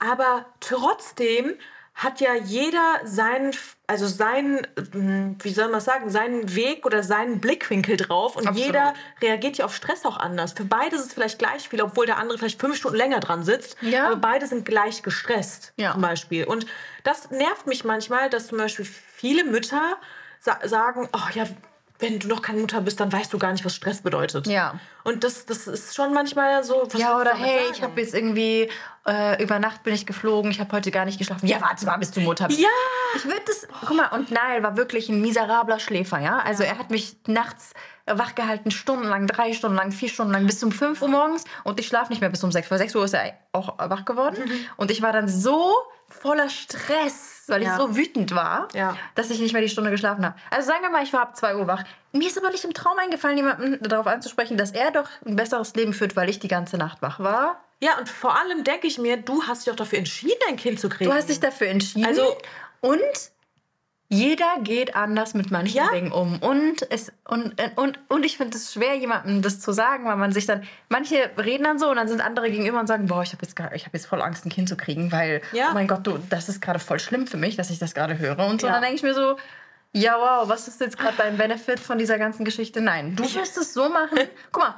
Aber trotzdem hat ja jeder seinen, also seinen, ähm, wie soll man sagen, seinen Weg oder seinen Blickwinkel drauf und Absolut. jeder reagiert ja auf Stress auch anders. Für beide ist es vielleicht gleich viel, obwohl der andere vielleicht fünf Stunden länger dran sitzt. Ja. Aber beide sind gleich gestresst, Ja. zum Beispiel. Und das nervt mich manchmal, dass zum Beispiel viele Mütter sa sagen, oh ja, wenn du noch keine Mutter bist, dann weißt du gar nicht, was Stress bedeutet. Ja. Und das, das ist schon manchmal so. Ja, oder hey, sagen? ich habe jetzt irgendwie äh, über Nacht bin ich geflogen, ich habe heute gar nicht geschlafen. Ja, warte mal, bis du Mutter bist. Ja! Ich würde das. Guck mal, und Nile war wirklich ein miserabler Schläfer, ja? Also er hat mich nachts wach gehalten, stundenlang, drei Stunden lang, vier Stunden lang, bis um 5 Uhr morgens und ich schlafe nicht mehr bis um 6. Weil 6 Uhr ist er auch wach geworden. Mhm. Und ich war dann so voller Stress, weil Ja. ich so wütend war, Ja. dass ich nicht mehr die Stunde geschlafen habe. Also sagen wir mal, ich war ab 2 Uhr wach. Mir ist aber nicht im Traum eingefallen, jemanden darauf anzusprechen, dass er doch ein besseres Leben führt, weil ich die ganze Nacht wach war. Ja, und vor allem denke ich mir, du hast dich doch dafür entschieden, ein Kind zu kriegen. Du hast dich dafür entschieden. Also- und jeder geht anders mit manchen Ja. Dingen um. Und, es, und, und, und ich finde es schwer, jemandem das zu sagen, weil man sich dann. Manche reden dann so und dann sind andere gegenüber und sagen: Boah, ich habe jetzt, gar- ich hab jetzt voll Angst, ein Kind zu kriegen, weil, Ja. oh mein Gott, du, das ist gerade voll schlimm für mich, dass ich das gerade höre. Und so. Ja. dann denke ich mir so: Ja, wow, was ist jetzt gerade dein Benefit von dieser ganzen Geschichte? Nein, du wirst es so machen. Guck mal.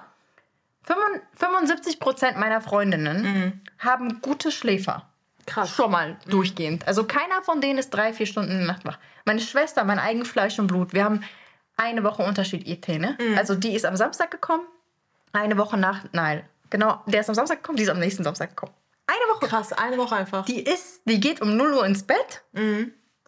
75 Prozent meiner Freundinnen haben gute Schläfer. Krass. Schon mal durchgehend. Also keiner von denen ist drei, vier Stunden in der Nacht wach. Meine Schwester, mein eigen Fleisch und Blut, wir haben eine Woche Unterschied IT, ne? Also die ist am Samstag gekommen, eine Woche nach, nein, genau, der ist am Samstag gekommen, die ist am nächsten Samstag gekommen. Eine Woche. Krass, eine Woche einfach. Die ist, die geht um 0 Uhr ins Bett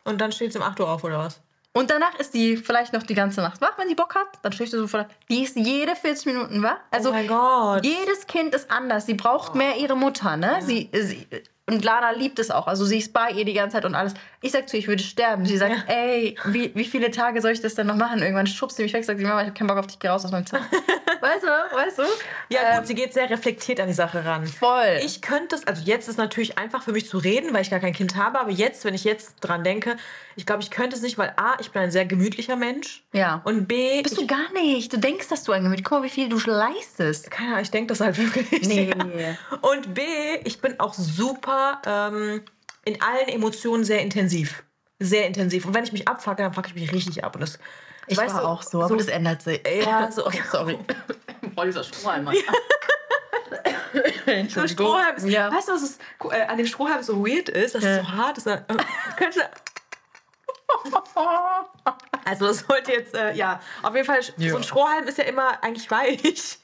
Und dann steht sie um 8 Uhr auf, oder was? und danach ist die vielleicht noch die ganze Nacht wach, wenn sie Bock hat. Dann schläft sie so vielleicht. Die ist jede 40 Minuten wach. Also oh mein Gott. jedes Kind ist anders. Sie braucht mehr ihre Mutter, ne? Sie, sie, und Lana liebt es auch. Also sie ist bei ihr die ganze Zeit und alles. Ich sag zu ihr, ich würde sterben. Sie sagt, ey, wie, wie viele Tage soll ich das denn noch machen? Irgendwann schubst sie mich weg, sagt sie, Mama, ich habe keinen Bock auf dich, geh raus aus meinem Zimmer. weißt du, weißt du? Ja, gut, sie geht sehr reflektiert an die Sache ran. Voll. Ich könnte es, also jetzt ist natürlich einfach für mich zu reden, weil ich gar kein Kind habe, aber jetzt, wenn ich jetzt dran denke, ich glaube, ich könnte es nicht, weil A, ich bin ein sehr gemütlicher Mensch. Ja. Und B, Bist ich, du gar nicht. Du denkst, dass du ein Gemüt. Guck mal, wie viel du leistest. keine Ahnung, ich denke das halt wirklich. Nee. Ja. Und B, ich bin auch super ähm, in allen Emotionen sehr intensiv. Sehr intensiv. Und wenn ich mich abfacke, dann fucke ich mich richtig ab. Und das, Ich weißt war du, auch so, aber das ändert sich. Ja, so. Oh, sorry. Boah, dieser Strohhalm, Mann. So ein Strohhalm ist, Ja. Weißt du, was es, äh, an dem Strohhalm so weird ist? Dass es Ja. so hart ist. Äh, könnte, also das sollte jetzt, äh, ja, auf jeden Fall, so ein Strohhalm ist ja immer eigentlich weich.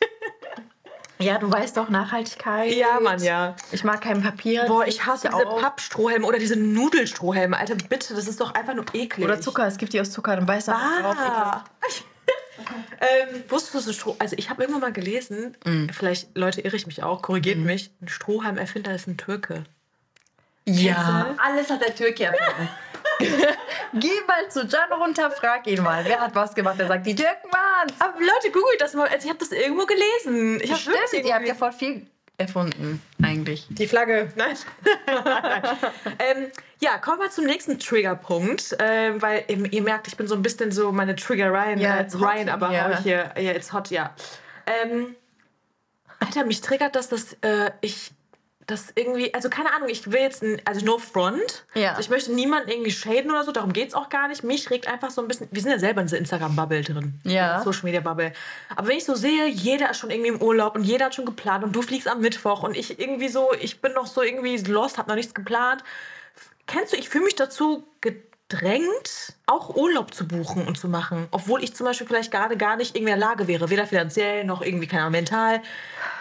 Ja, du weißt doch, Nachhaltigkeit. ja, Mann, ja. Ich mag kein Papier. Boah, ich hasse diese auch. Pappstrohhelme oder diese Nudelstrohhelme. Alter, bitte, das ist doch einfach nur eklig. Oder Zucker, es gibt die aus Zucker, dann beißt du drauf. Ah. ähm, wusstest du, Stroh... Also ich habe irgendwann mal gelesen, Mm. vielleicht, Leute, irre ich mich auch, korrigiert mich, ein Strohhalm-Erfinder ist ein Türke. Ja, alles hat der Türke erfunden. Geh mal zu Can runter, frag ihn mal. Wer hat was gemacht? Er sagt, die Türken waren's. Aber Leute, googelt das mal. Also ich habe das irgendwo gelesen. Ich Stimmt, ihr habt ja voll viel erfunden, eigentlich. Die Flagge, nein. ähm, ja, kommen wir zum nächsten Triggerpunkt, ähm, weil eben, ihr merkt, ich bin so ein bisschen so meine Trigger Ryan, Ja, äh, it's hot Ryan, in aber ich hier, ja, it's hot, ja. Ähm, Alter, mich triggert das, dass äh, ich das irgendwie, also keine Ahnung, ich will jetzt, also no front. Ja. Also ich möchte niemanden irgendwie shaden oder so, darum geht es auch gar nicht. Mich regt einfach so ein bisschen, wir sind ja selber in dieser Instagram-Bubble drin. Ja. Social Media Bubble. Aber wenn ich so sehe, jeder ist schon irgendwie im Urlaub und jeder hat schon geplant und du fliegst am Mittwoch und ich irgendwie so, ich bin noch so irgendwie lost, hab noch nichts geplant. Kennst du, ich fühle mich dazu gedrängt, auch Urlaub zu buchen und zu machen. Obwohl ich zum Beispiel vielleicht gerade gar nicht irgendwie in der Lage wäre, weder finanziell noch irgendwie, keine Ahnung, mental.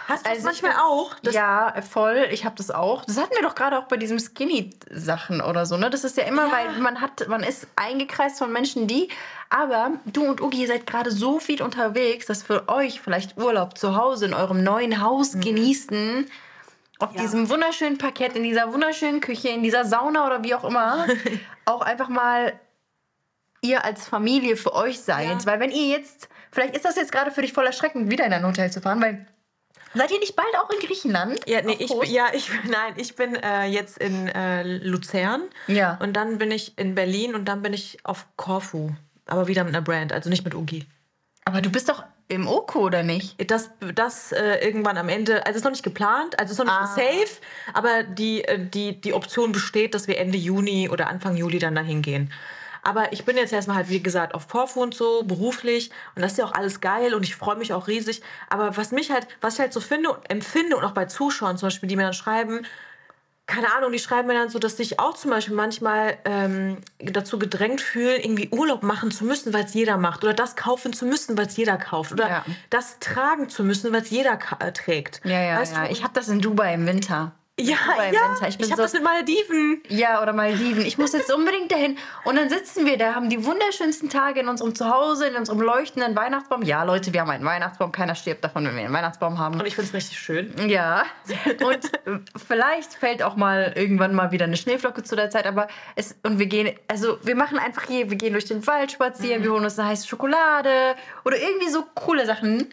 Hast du das Also ich manchmal find's- auch? ja, voll. Ich habe das auch. Das hatten wir doch gerade auch bei diesem Skinny-Sachen oder so. Ne? Das ist ja immer, weil man hat, man ist eingekreist von Menschen, die. Aber du und Ugi, ihr seid gerade so viel unterwegs, dass für euch vielleicht Urlaub zu Hause in eurem neuen Haus genießen. Auf diesem wunderschönen Parkett, in dieser wunderschönen Küche, in dieser Sauna oder wie auch immer, auch einfach mal ihr als Familie für euch seid. Ja. Weil wenn ihr jetzt, vielleicht ist das jetzt gerade für dich voll erschreckend, wieder in ein Hotel zu fahren, weil seid ihr nicht bald auch in Griechenland? Ja, nee, ich, ja, ich, nein, ich bin äh, jetzt in äh, Luzern. Ja. Und dann bin ich in Berlin und dann bin ich auf Korfu. Aber wieder mit einer Brand, also nicht mit Ugi. Aber du bist doch im Oko oder nicht? Das, das äh, irgendwann am Ende, also ist noch nicht geplant, also ist noch nicht Ah. safe, aber die, äh, die, die Option besteht, dass wir Ende Juni oder Anfang Juli dann dahin gehen. Aber ich bin jetzt erstmal halt, wie gesagt, auf Porfu und so, beruflich. Und das ist ja auch alles geil und ich freue mich auch riesig. Aber was mich halt, was ich halt so finde und empfinde und auch bei Zuschauern zum Beispiel, die mir dann schreiben, keine Ahnung, die schreiben mir dann so, dass sich auch zum Beispiel manchmal ähm, dazu gedrängt fühlen, irgendwie Urlaub machen zu müssen, weil es jeder macht. Oder das kaufen zu müssen, weil es jeder kauft. Oder Ja. das tragen zu müssen, weil es jeder trägt. Ja, ja, weißt ja. Du? Ich habe das in Dubai im Winter. Ja, ja. Ich ich, bin habe so- das mit Malediven. Ja, oder Malediven. Ich muss jetzt unbedingt dahin. Und dann sitzen wir da, haben die wunderschönsten Tage in unserem Zuhause, in unserem leuchtenden Weihnachtsbaum. Ja, Leute, wir haben einen Weihnachtsbaum. Keiner stirbt davon, wenn wir einen Weihnachtsbaum haben. Und ich finde es richtig schön. Ja, und vielleicht fällt auch mal irgendwann mal wieder eine Schneeflocke zu der Zeit, aber es und wir gehen, also wir machen einfach hier, wir gehen durch den Wald spazieren, wir holen uns eine heiße Schokolade oder irgendwie so coole Sachen.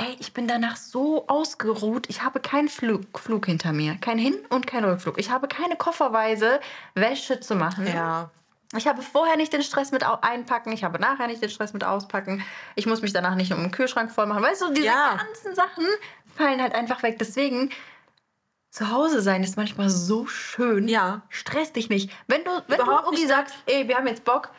Ey, ich bin danach so ausgeruht. Ich habe keinen Flug, Flug hinter mir. Kein Hin- und kein Rückflug. Ich habe keine kofferweise Wäsche zu machen. Ja. Ich habe vorher nicht den Stress mit einpacken, ich habe nachher nicht den Stress mit auspacken. Ich muss mich danach nicht um den Kühlschrank voll machen. Weißt du, diese Ja. ganzen Sachen fallen halt einfach weg. Deswegen, zu Hause sein ist manchmal so schön. Ja. Stress dich nicht. Wenn du, wenn Überhaupt du nicht. sagst, ey, wir haben jetzt Bock,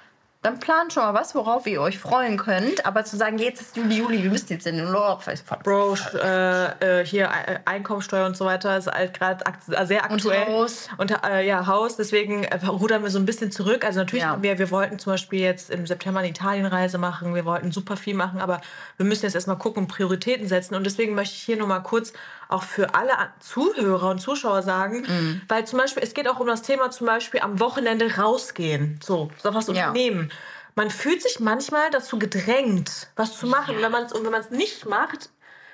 dann plant schon mal was, worauf ihr euch freuen könnt. Aber zu sagen, jetzt ist Juli, Juli, wir müssen jetzt in den Urlaub, Bro, äh, äh, hier Einkommensteuer und so weiter ist halt gerade äh, sehr aktuell. Haus. Und äh, ja, Haus, deswegen äh, rudern wir so ein bisschen zurück. Also natürlich Ja. wir, wir wollten zum Beispiel jetzt im September eine Italienreise machen, wir wollten super viel machen, aber wir müssen jetzt erstmal gucken und Prioritäten setzen. Und deswegen möchte ich hier nochmal kurz auch für alle Zuhörer und Zuschauer sagen, Mhm. weil zum Beispiel, es geht auch um das Thema zum Beispiel am Wochenende rausgehen. So, so was Ja. unternehmen. Man fühlt sich manchmal dazu gedrängt, was zu machen. Es und wenn man es nicht macht,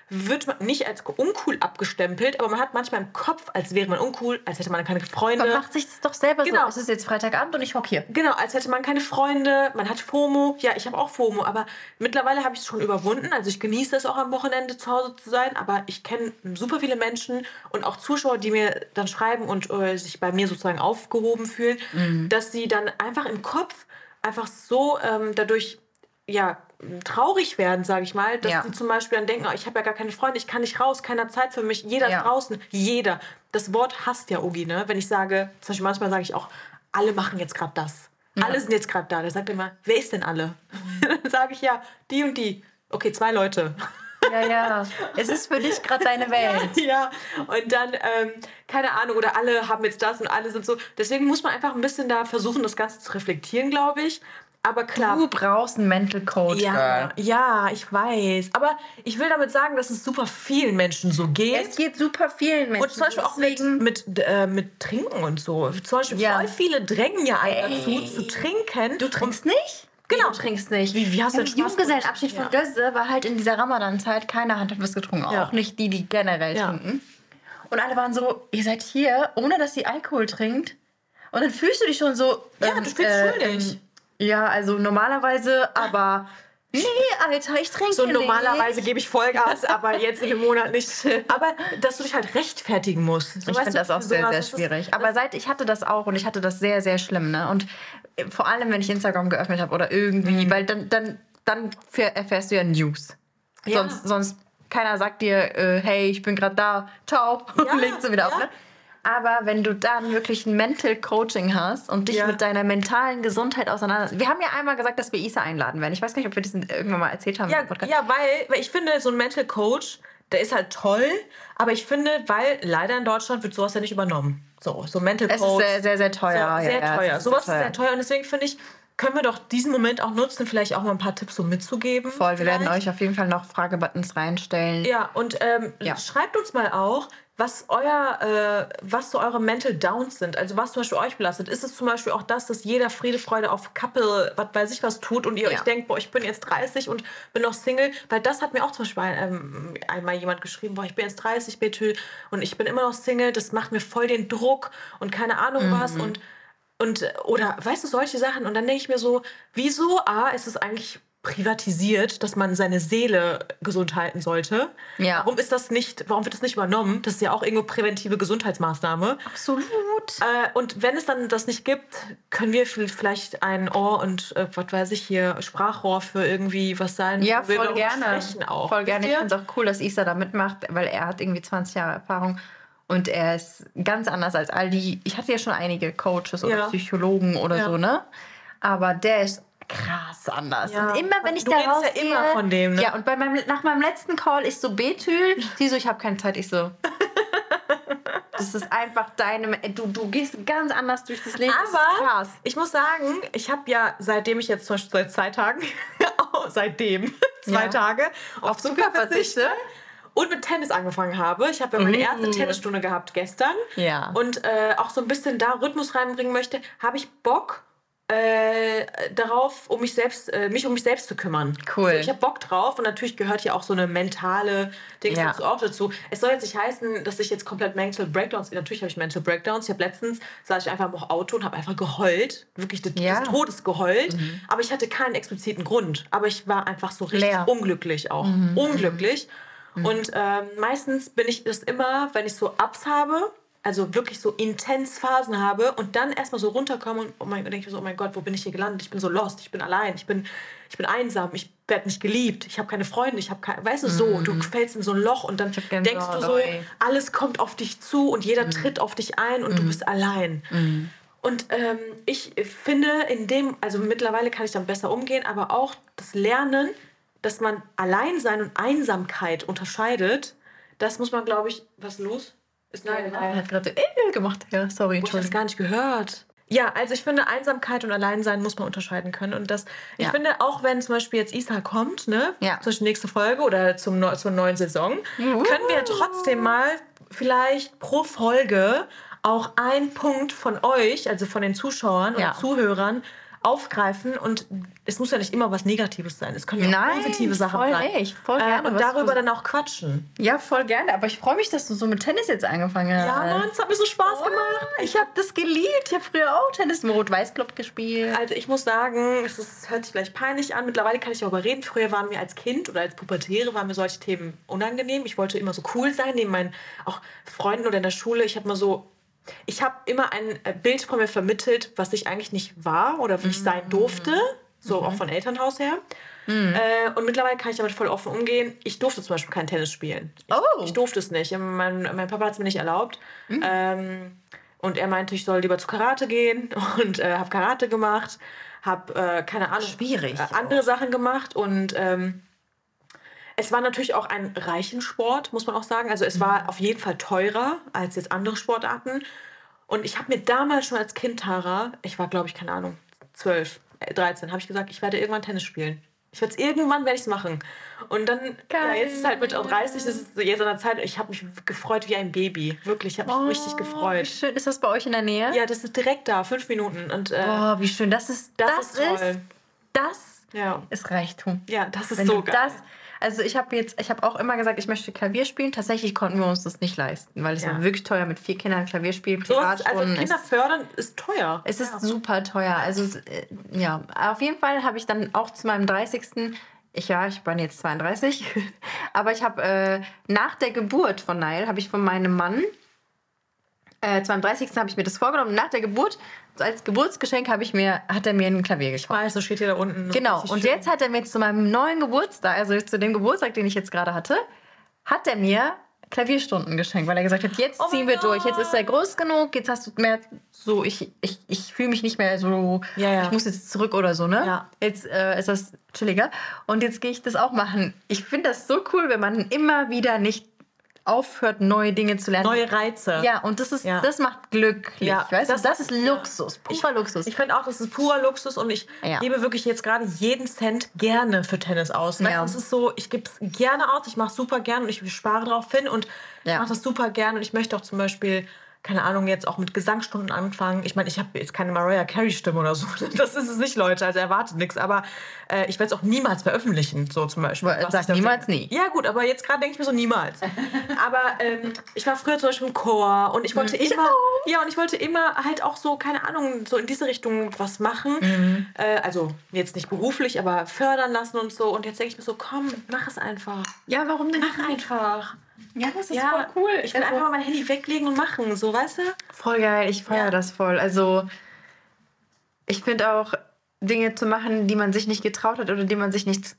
wird man nicht als uncool abgestempelt, aber man hat manchmal im Kopf, als wäre man uncool, als hätte man keine Freunde. Man macht sich das doch selber Genau. so. Es ist jetzt Freitagabend und ich hock hier. Genau, als hätte man keine Freunde, man hat FOMO. Ja, ich habe auch FOMO, aber mittlerweile habe ich es schon überwunden. Also ich genieße es auch am Wochenende zu Hause zu sein, aber ich kenne super viele Menschen und auch Zuschauer, die mir dann schreiben und äh, sich bei mir sozusagen aufgehoben fühlen, Mhm. dass sie dann einfach im Kopf einfach so ähm, dadurch ja traurig werden, sage ich mal, dass Ja. sie zum Beispiel dann denken, oh, ich habe ja gar keine Freunde, ich kann nicht raus, keiner Zeit für mich, jeder Ja. draußen, jeder. Das Wort hasst ja Ogi, ne? Wenn ich sage, zum Beispiel manchmal sage ich auch, alle machen jetzt gerade das. Alle sind jetzt gerade da. Der sagt immer, wer ist denn alle? Dann sage ich ja, die und die. Okay, zwei Leute. Ja, ja. Es ist für dich gerade deine Welt. ja, und dann, ähm, keine Ahnung, oder alle haben jetzt das und alle sind so. Deswegen muss man einfach ein bisschen da versuchen, das Ganze zu reflektieren, glaube ich. Aber klar. Du brauchst einen Mental Coach. Ja, Girl. ja, ich weiß. Aber ich will damit sagen, dass es super vielen Menschen so geht. Es geht super vielen Menschen. Und zum Beispiel auch mit, deswegen- mit, äh, mit Trinken und so. Zum Beispiel Ja. voll viele drängen ja einen dazu, zu trinken. Du trinkst nicht? Genau. Du trinkst nicht. Wie- wie hast du denn Spaß Junggesellenabschied von Ja. Gösse war halt in dieser Ramadan-Zeit, keiner hat was getrunken. Ja. Auch nicht die, die generell Ja. trinken. Und alle waren so, ihr seid hier, ohne dass sie Alkohol trinkt. Und dann fühlst du dich schon so... Ja, du fühlst schuldig. Ja, also normalerweise, aber... Nee, Alter, ich trinke So nicht. normalerweise gebe ich Vollgas, aber jetzt im Monat nicht. Aber dass du dich halt rechtfertigen musst. So, Ich finde das auch so sehr, sehr schwierig. Aber seit ich hatte das auch und ich hatte das sehr, sehr schlimm. Ne? Und äh, vor allem, wenn ich Instagram geöffnet habe oder irgendwie, Mhm. weil dann, dann, dann erfährst du ja News. Ja. Sonst, sonst keiner sagt dir, äh, hey, ich bin gerade da, ciao, Ja, und legst du wieder auf. ja. Ne? Aber wenn du dann wirklich ein Mental Coaching hast und dich Ja. mit deiner mentalen Gesundheit auseinandersetzt. Wir haben ja einmal gesagt, dass wir Isa einladen werden. Ich weiß gar nicht, ob wir das irgendwann mal erzählt haben. Ja, ja weil, weil ich finde, so ein Mental Coach, der ist halt toll, aber ich finde, weil leider in Deutschland wird sowas ja nicht übernommen. So, so Mental Es Coach. ist sehr, sehr, sehr teuer. So, sehr ja, es teuer. Sowas sehr ist sehr teuer und deswegen finde ich, können wir doch diesen Moment auch nutzen, vielleicht auch mal ein paar Tipps so mitzugeben. Voll, wir werden vielleicht. euch auf jeden Fall noch Fragebuttons reinstellen. Ja, und ähm, Ja. schreibt uns mal auch, was euer, äh, was so eure Mental Downs sind. Also was zum Beispiel euch belastet. Ist es zum Beispiel auch das, dass jeder Friede, Freude auf Couple, was bei sich was tut und ihr Ja. euch denkt, boah, ich bin jetzt 30 und bin noch Single? Weil das hat mir auch zum Beispiel ähm, einmal jemand geschrieben, boah, ich bin jetzt 30, Betül, und ich bin immer noch Single. Das macht mir voll den Druck und keine Ahnung was. Und Und, oder, weißt du, solche Sachen. Und dann denke ich mir so, wieso, A, ist es eigentlich privatisiert, dass man seine Seele gesund halten sollte. Ja. Warum ist das nicht, warum wird das nicht übernommen? Das ist ja auch irgendwo präventive Gesundheitsmaßnahme. Absolut. Äh, und wenn es dann das nicht gibt, können wir vielleicht ein Ohr und äh, was weiß ich hier, Sprachrohr für irgendwie was sein. Ja, voll darüber gerne. Auch. Voll gerne. Ich finde es auch cool, dass Isa da mitmacht, weil er hat irgendwie 20 Jahre Erfahrung und er ist ganz anders als all die. Ich hatte ja schon einige Coaches oder Ja. Psychologen oder Ja. so, ne? Aber der ist krass anders. Ja. Und immer wenn ich Du da redest ja rausgehe, immer von dem, ne? Ja, und bei meinem, nach meinem letzten Call ist so Betül, sie so, ich habe keine Zeit, ich so. Das ist einfach deine. Du, du gehst ganz anders durch das Leben. das Aber krass. ich muss sagen, ich habe ja, seitdem ich jetzt zum Beispiel seit zwei Tagen, seitdem, zwei Ja. Tage, auf, Auf Zucker Zucker verzichte verzichte? und mit Tennis angefangen habe. Ich habe ja meine erste Tennisstunde gehabt gestern. Ja. Und äh, auch so ein bisschen da Rhythmus reinbringen möchte, habe ich Bock äh, darauf, um mich selbst, äh, mich um mich selbst zu kümmern. Cool. Also ich habe Bock drauf und natürlich gehört hier auch so eine mentale Dings Ja. dazu auch dazu. Es soll jetzt nicht heißen, dass ich jetzt komplett Mental Breakdowns, natürlich habe ich Mental Breakdowns. Ich habe letztens, saß ich einfach im Auto und habe einfach geheult, wirklich des, Ja. Mhm. des Todes geheult, aber ich hatte keinen expliziten Grund. Aber ich war einfach so richtig Leer. unglücklich auch. Mhm. Unglücklich. Und ähm, meistens bin ich das immer, wenn ich so Ups habe, also wirklich so intens Phasen habe und dann erstmal so runterkomme und oh mein, denke so, oh mein Gott, wo bin ich hier gelandet? Ich bin so lost, ich bin allein, ich bin, ich bin einsam, ich werde nicht geliebt, ich habe keine Freunde, ich habe keine, weißt du, so, du fällst in so ein Loch und dann denkst du so, ey. alles kommt auf dich zu und jeder tritt auf dich ein und du bist allein. Und ähm, ich finde, in dem, also mittlerweile kann ich damit besser umgehen, aber auch das Lernen, dass man Alleinsein und Einsamkeit unterscheidet, das muss man, glaube ich, was ist los? Ist nein, Er hat gerade äh gemacht. Ja, sorry, ich habe das Entschuldigung. gar nicht gehört. Ja, also ich finde, Einsamkeit und Alleinsein muss man unterscheiden können. Und das, ich Ja. finde, auch wenn zum Beispiel jetzt Isa kommt, ne, Ja. zum Beispiel nächste Folge oder zum, zur neuen Saison, Juhu. können wir trotzdem mal vielleicht pro Folge auch einen Punkt von euch, also von den Zuschauern Ja. und Zuhörern, aufgreifen und es muss ja nicht immer was Negatives sein. Es können ja auch Nein, positive Sachen voll sein. echt, voll äh, gerne, und was darüber dann auch quatschen. Ja, voll gerne. Aber ich freue mich, dass du so mit Tennis jetzt angefangen hast. Ja, Mann, es hat mir so Spaß gemacht. Ich habe das geliebt. Ich habe früher auch Tennis im Rot-Weiß-Club gespielt. Also ich muss sagen, es ist, hört sich vielleicht peinlich an. Mittlerweile kann ich darüber reden. Früher waren mir als Kind oder als Pubertäre waren mir solche Themen unangenehm. Ich wollte immer so cool sein, neben meinen auch Freunden oder in der Schule. Ich habe mal so, ich habe immer ein äh, Bild von mir vermittelt, was ich eigentlich nicht war oder wie ich sein durfte. So auch von Elternhaus her. Äh, und mittlerweile kann ich damit voll offen umgehen. Ich durfte zum Beispiel kein Tennis spielen. Ich, Oh. ich durfte es nicht. Mein, mein Papa hat es mir nicht erlaubt. Ähm, und er meinte, ich soll lieber zu Karate gehen und äh, habe Karate gemacht, habe äh, keine Ahnung Schwierig äh, andere Sachen gemacht und ähm, es war natürlich auch ein reichen Sport, muss man auch sagen. Also es war auf jeden Fall teurer als jetzt andere Sportarten. Und ich habe mir damals schon als Kind, Tara, ich war glaube ich keine Ahnung, 12, äh, 13, habe ich gesagt, ich werde irgendwann Tennis spielen. Ich werde es irgendwann werde ich es machen. Und dann, ja, jetzt ist halt mit 30, das ist jetzt an der Zeit, ich habe mich gefreut wie ein Baby. Wirklich, ich habe mich richtig Wie gefreut. schön. Ist das bei euch in der Nähe? Ja, das ist direkt da, fünf Minuten. Und äh, Oh, wie schön. Das ist, das, das, ist toll. das ja. ist Reichtum. ja, das ist Wenn so geil. das, also ich habe jetzt, ich habe auch immer gesagt, ich möchte Klavier spielen. Tatsächlich konnten wir uns das nicht leisten, weil es Ja. war wirklich teuer mit vier Kindern Klavier spielen. so was, also. Kinder fördern ist teuer. Es ist super teuer. Also äh, ja, auf jeden Fall habe ich dann auch zu meinem 30. Ich ja, ich bin jetzt 32, aber ich habe äh, nach der Geburt von Nile habe ich von meinem Mann äh, 30. habe ich mir das vorgenommen. Nach der Geburt als Geburtsgeschenk habe ich mir hat er mir ein Klavier gekauft. weiß, so steht hier da unten. Genau. Und schön. jetzt hat er mir zu meinem neuen Geburtstag, also zu dem Geburtstag, den ich jetzt gerade hatte, hat er mir Klavierstunden geschenkt, weil er gesagt hat, jetzt Oh ziehen wir durch, jetzt ist er groß genug, jetzt hast du mehr so, ich, ich, ich fühle mich nicht mehr so, Ja, ja. ich muss jetzt zurück oder so, ne? Ja. Jetzt äh, ist das chilliger. Und jetzt gehe ich das auch machen. Ich finde das so cool, wenn man immer wieder nicht aufhört, neue Dinge zu lernen. Neue Reize. ja, und das ist, Ja. das macht glücklich. Ja, weißt das du, das ist- Luxus, purer Luxus. Ich finde auch, das ist purer Luxus und ich Ja. gebe wirklich jetzt gerade jeden Cent gerne für Tennis aus. Weißt Ja. du, Es ist so, ich gebe es gerne aus, ich mache super gerne und ich spare drauf hin und mache das super gerne und ich möchte auch zum Beispiel, keine Ahnung, jetzt auch mit Gesangsstunden anfangen. Ich meine, ich habe jetzt keine Mariah Carey-Stimme oder so. Das ist es nicht, Leute. Also erwartet nichts. Aber äh, ich werde es auch niemals veröffentlichen, so zum Beispiel. Sag niemals nie. Ja, gut, aber jetzt gerade denke ich mir so niemals. aber ähm, ich war früher zum Beispiel im Chor und ich wollte immer, ja, und ich wollte immer halt auch so, keine Ahnung, so in diese Richtung was machen. Äh, also jetzt nicht beruflich, aber fördern lassen und so. Und jetzt denke ich mir so, komm, mach es einfach. Ja, warum denn? Mach einfach. Ja, das ist Ja, voll cool. Ich will Also- einfach mal mein Handy weglegen und machen, so, weißt du? Voll geil, ich feiere Ja. das voll. Also ich finde auch Dinge zu machen, die man sich nicht getraut hat oder die man sich nicht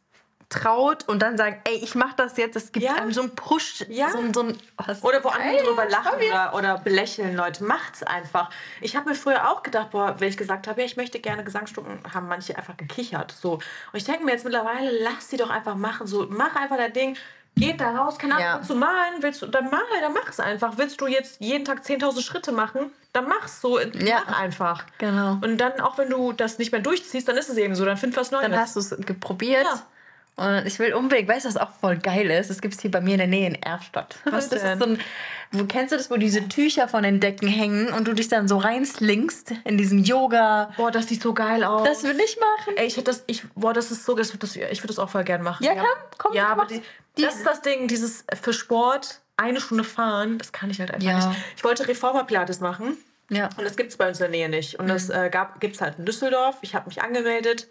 traut und dann sagen, ey, ich mach das jetzt, das gibt Ja. einem so einen Push, Ja. so, so ein oh, Oder wo andere drüber lachen oder, oder belächeln, Leute. Macht's einfach. Ich habe mir früher auch gedacht, boah, wenn ich gesagt habe, ja, ich möchte gerne Gesangsstunden, haben manche einfach gekichert. So. Und ich denke mir jetzt mittlerweile, lass sie doch einfach machen. So, mach einfach dein Ding. Geht da raus, keine Ahnung, Ja. willst du malen, willst du, dann mal, dann mach es einfach. Willst du jetzt jeden Tag 10.000 Schritte machen, dann mach's so, Ja. mach einfach. Genau. Und dann, auch wenn du das nicht mehr durchziehst, dann ist es eben so, dann find was Neues. Dann hast du es probiert. Ja. Und ich will unbedingt, weißt du, was auch voll geil ist? Das gibt es hier bei mir in der Nähe in Erfstadt. Was das denn? Ist so ein, wo, kennst du das, wo diese Tücher von den Decken hängen und du dich dann so reinslingst in diesen Yoga? boah, das sieht so geil aus. Das will ich machen. Ey, ich hätte das, ich, boah, das ist so, das, das, ich würde das auch voll gern machen. Ja, komm, komm, Ja, aber die, die- das ist das Ding, dieses für Sport eine Stunde fahren, das kann ich halt einfach Ja. nicht. Ich wollte Reformer Pilates machen Ja. und das gibt es bei uns in der Nähe nicht. Und Mhm. das äh, gibt es halt in Düsseldorf. Ich habe mich angemeldet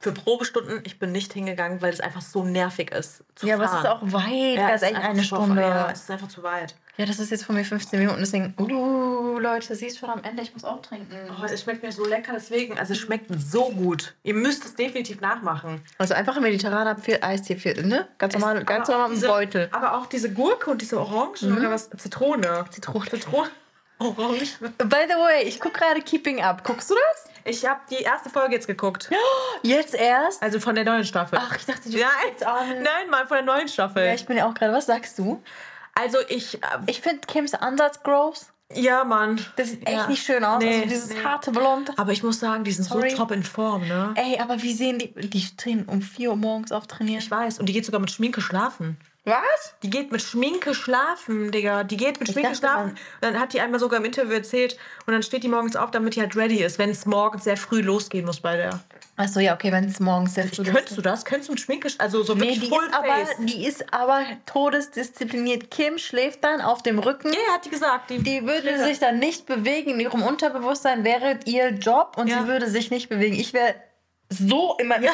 für Probestunden. Ich bin nicht hingegangen, weil es einfach so nervig ist. Zu Ja, aber es fahren. ist auch weit. Ja, das es ist echt eine Stunde. Ja, es ist einfach zu weit. Ja, das ist jetzt von mir 15 Minuten, deswegen, uh, Leute, siehst schon am Ende, ich muss auch trinken. Oh, es schmeckt mir so lecker, deswegen. Also es schmeckt so gut. Ihr müsst es definitiv nachmachen. Also einfach im Mediterraner viel Eistee, viel, ne? Ganz normal, Es- ganz normal diese- Beutel. Aber auch diese Gurke und diese Orange oder was? Zitrone. Zitrone. Zitrone. Orange. By the way, ich gucke gerade Keeping Up. Guckst du das? Ich habe die erste Folge jetzt geguckt. Jetzt erst? Also von der neuen Staffel. Ach, ich dachte, du Nein, jetzt an. nein, mal von der neuen Staffel. Ja, ich bin ja auch gerade. Was sagst du? also ich, äh, Ich finde Kims Ansatz gross. ja, Mann. Das sieht echt Ja. nicht schön aus. Nee, also dieses nee. harte Blond. Aber ich muss sagen, die sind Sorry. so top in Form, ne? Ey, aber wie sehen die? Die stehen um 4 Uhr morgens auf trainieren. Ich weiß. Und die geht sogar mit Schminke schlafen. Was? Die geht mit Schminke schlafen, Digga. Die geht mit Ich Schminke schlafen. Und dann hat die einmal sogar im Interview erzählt. Und dann steht die morgens auf, damit die halt ready ist, wenn es morgens sehr früh losgehen muss bei der. Achso, ja, okay, wenn es morgens sehr früh Könntest du das? Könntest du mit Schminke, also so Nee, wirklich die full ist, aber, die ist aber todesdiszipliniert. Kim schläft dann auf dem Rücken. Ja, hat die gesagt. Die, Die würde sich dann nicht bewegen. In ihrem Unterbewusstsein wäre ihr Job und Ja. sie würde sich nicht bewegen. Ich wäre so immer.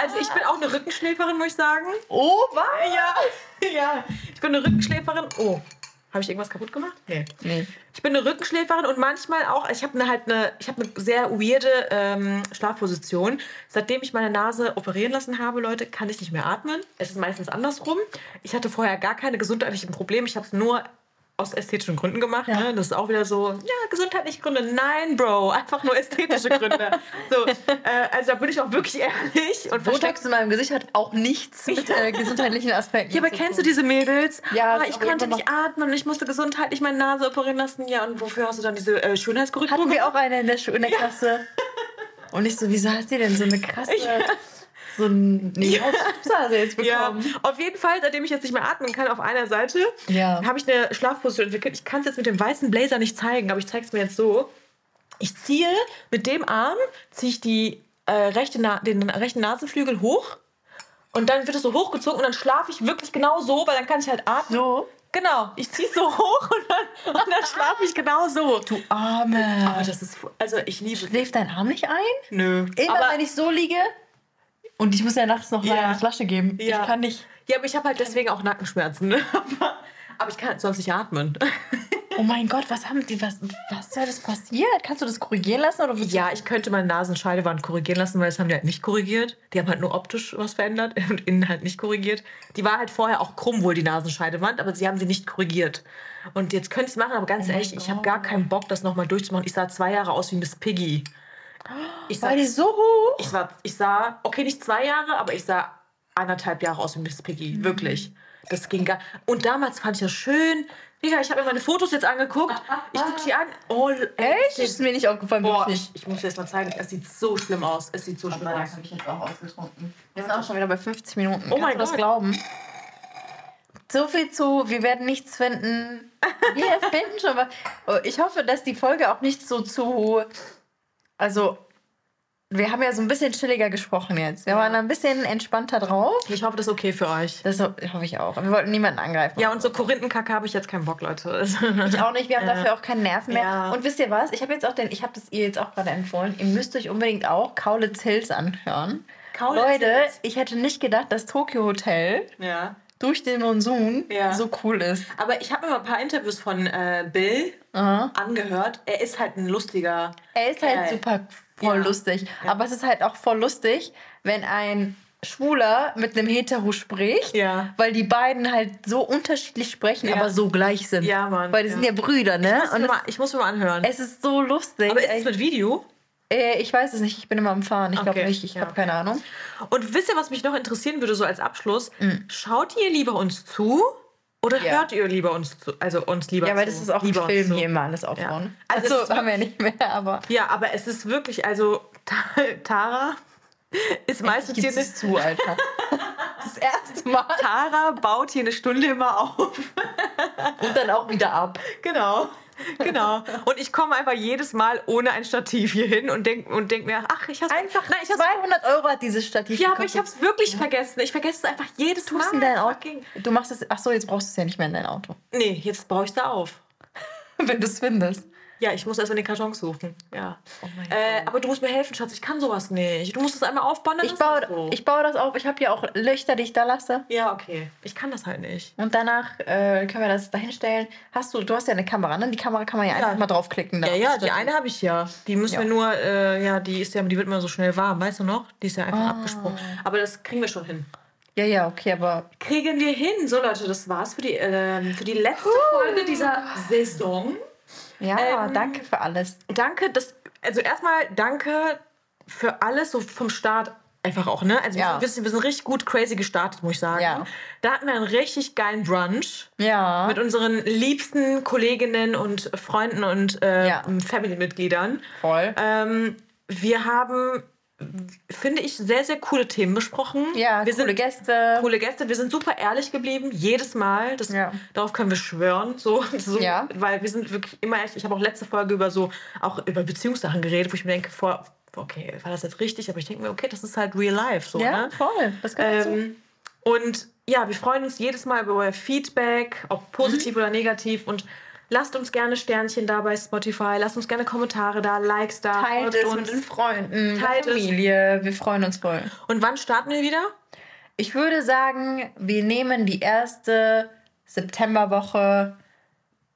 Also ich bin auch eine Rückenschläferin, muss ich sagen. Oh, was? Ja, ja. Ich bin eine Rückenschläferin. Oh, habe ich irgendwas kaputt gemacht? Nee. Nee. Ich bin eine Rückenschläferin und manchmal auch, ich habe eine, halt eine, ich habe eine sehr weirde ähm, Schlafposition. Seitdem ich meine Nase operieren lassen habe, Leute, kann ich nicht mehr atmen. Es ist meistens andersrum. Ich hatte vorher gar keine gesundheitlichen Probleme. Ich habe es nur aus ästhetischen Gründen gemacht. Ja. Ne? Das ist auch wieder so, ja, gesundheitliche Gründe. Nein, Bro, einfach nur ästhetische Gründe. so, äh, also da bin ich auch wirklich ehrlich und Botox in meinem Gesicht hat auch nichts mit äh, gesundheitlichen Aspekten. ja, aber kennst du diese Mädels? Ja, ah, ich konnte nicht atmen und ich musste gesundheitlich meine Nase operieren lassen. Ja, und wofür hast du dann diese äh, Schönheitskorrektur Hatten wir auch eine in der, Schu in der Klasse. Und ich so, wieso hat sie denn so eine krasse, so ein nee, Schubsase jetzt Ja, bekommen? auf jeden Fall, seitdem ich jetzt nicht mehr atmen kann auf einer Seite, Ja. habe ich eine Schlafposition entwickelt. Ich kann es jetzt mit dem weißen Blazer nicht zeigen, aber ich zeige es mir jetzt so. Ich ziehe mit dem Arm, ziehe ich die, äh, rechte Na den rechten Nasenflügel hoch und dann wird es so hochgezogen und dann schlafe ich wirklich genau so, weil dann kann ich halt atmen. So? Genau, ich ziehe es so hoch und dann, und dann schlafe ich genau so. Du Arme. Aber das ist, also ich liebe. Schläft dein Arm nicht ein? Nö. Immer aber, wenn ich so liege. Und ich muss ja nachts noch Ja. eine Flasche geben. Ja. Ich kann nicht. ja, aber ich habe halt deswegen auch Nackenschmerzen. Ne? Aber, ich kann sonst nicht atmen. Oh mein Gott, was haben die, was, was soll das passiert? Kannst du das korrigieren lassen? Oder Ja, ich könnte meine Nasenscheidewand korrigieren lassen, weil das haben die halt nicht korrigiert. Die haben halt nur optisch was verändert und innen halt nicht korrigiert. Die war halt vorher auch krumm wohl, die Nasenscheidewand, aber sie haben sie nicht korrigiert. Und jetzt könnte ich es machen, aber ganz ehrlich, ich habe gar keinen Bock, das nochmal durchzumachen. Ich sah zwei Jahre aus wie Miss Piggy. Ich sah, War die so hoch? ich, sah, ich sah, okay, nicht zwei Jahre, aber ich sah anderthalb Jahre aus wie Miss Piggy. Wirklich. Das ging gar. Und damals fand ich das schön. Digga, ich habe mir meine Fotos jetzt angeguckt. Ich gucke die an. Oh, Echt? Ist mir nicht aufgefallen. Boah, wirklich. ich, ich muss dir das mal zeigen. Es sieht so schlimm aus. Es sieht so schlimm aus. ich jetzt auch ausgetrunken. Wir sind auch schon wieder bei 50 Minuten. Oh mein Kannst du das Gott. glauben? so viel zu, wir werden nichts finden. Wir finden schon was. Oh, Ich hoffe, dass die Folge auch nicht so zu. Also, wir haben ja so ein bisschen chilliger gesprochen jetzt. Wir waren ein bisschen entspannter drauf. Ich hoffe, das ist okay für euch. Das ho- hoffe ich auch. Wir wollten niemanden angreifen. Ja, und so Korinthenkacke habe ich jetzt keinen Bock, Leute. Ich auch nicht, wir haben dafür auch keinen Nerven mehr. Ja. Und wisst ihr was? Ich habe jetzt auch den, ich habe das ihr jetzt auch gerade empfohlen. Ihr müsst euch unbedingt auch Kaulitz Hills anhören. Kaulitz Leute, Hills? ich hätte nicht gedacht, dass Tokyo Hotel ja. Durch den Monsun Ja. so cool ist. Aber ich habe mir mal ein paar Interviews von äh, Bill angehört. Er ist halt ein lustiger. Er ist halt super voll Ja. lustig. Aber es ist halt auch voll lustig, wenn ein Schwuler mit einem Hetero spricht, Ja. weil die beiden halt so unterschiedlich sprechen, Ja. aber so gleich sind. Ja, Mann, Weil die ja. sind ja Brüder, ne? Ich muss, mir mal, ich muss mir mal anhören. es ist so lustig. Aber ist es mit Video? Äh, ich weiß es nicht, ich bin immer am Fahren. Ich glaube Okay, nicht, ich ja, habe keine Ahnung. Und wisst ihr, was mich noch interessieren würde, so als Abschluss? Schaut ihr lieber uns zu oder. Ja. hört ihr lieber uns zu? Also uns lieber Ja, weil zu. das ist auch ein Film hier immer alles aufbauen. Ja. Also Also, haben wir nicht mehr, aber Ja, aber es ist wirklich, also Ta- Tara ist meistens hier es zu, Alter. Das erste Mal Tara baut hier eine Stunde immer auf. und dann auch wieder ab. Genau. Genau. Und ich komme einfach jedes Mal ohne ein Stativ hier hin und denk, und denk mir, ach, ich hab's Einfach Nein, ich hab's, 200 Euro hat dieses Stativ ja, aber ich gekostet. hab's wirklich vergessen. Ich vergesse es einfach jedes Mal. Tust in dein Auto. Du machst es. Ach so, jetzt brauchst du es ja nicht mehr in dein Auto. Nee, jetzt baue ich da auf. Wenn du es findest. Ja, ich muss erst mal den Karton suchen. Ja. Oh äh, aber du musst mir helfen, Schatz. Ich kann sowas nicht. Du musst es einmal aufbauen. Ich baue, so. ich baue das auf. Ich habe ja auch Löcher, die ich da lasse. ja, okay. Ich kann das halt nicht. Und danach äh, können wir das dahin stellen. Hast du, du hast ja eine Kamera, ne? Die Kamera kann man ja, einfach mal draufklicken. Ja, ja, das die eine habe ich ja. Die müssen Ja. wir nur, äh, ja, die ist ja, die wird immer so schnell warm, weißt du noch? Die ist ja einfach Ah. abgesprungen. Aber das kriegen wir schon hin. Ja, ja, okay, aber Kriegen wir hin. So, Leute, das war's für die, ähm, für die letzte Folge dieser Saison. Ja, Ähm, danke für alles. Danke, das, also erstmal danke für alles, so vom Start einfach auch, ne? Also Ja. wir, sind, wir sind richtig gut crazy gestartet, muss ich sagen. Ja. Da hatten wir einen richtig geilen Brunch Ja. mit unseren liebsten Kolleginnen und Freunden und äh. Family-Mitgliedern. Voll. Ähm, wir haben, finde ich, sehr, sehr coole Themen besprochen. ja, wir coole sind Gäste. coole Gäste. Wir sind super ehrlich geblieben, jedes Mal. Das, Ja. Darauf können wir schwören. So, so, Ja. Weil wir sind wirklich immer ehrlich. Ich habe auch letzte Folge über so, auch über Beziehungssachen geredet, wo ich mir denke, vor, okay, war das jetzt richtig? Aber ich denke mir, okay, das ist halt real life. So, Ja, ne? voll. Das gehört. Ähm, und ja, wir freuen uns jedes Mal über euer Feedback, ob positiv Mhm. oder negativ. Und lasst uns gerne Sternchen da bei Spotify, lasst uns gerne Kommentare da, Likes da. Teilt es uns. mit den Freunden, Teilt der es. Familie. Wir freuen uns voll. Und wann starten wir wieder? Ich würde sagen, wir nehmen die erste Septemberwoche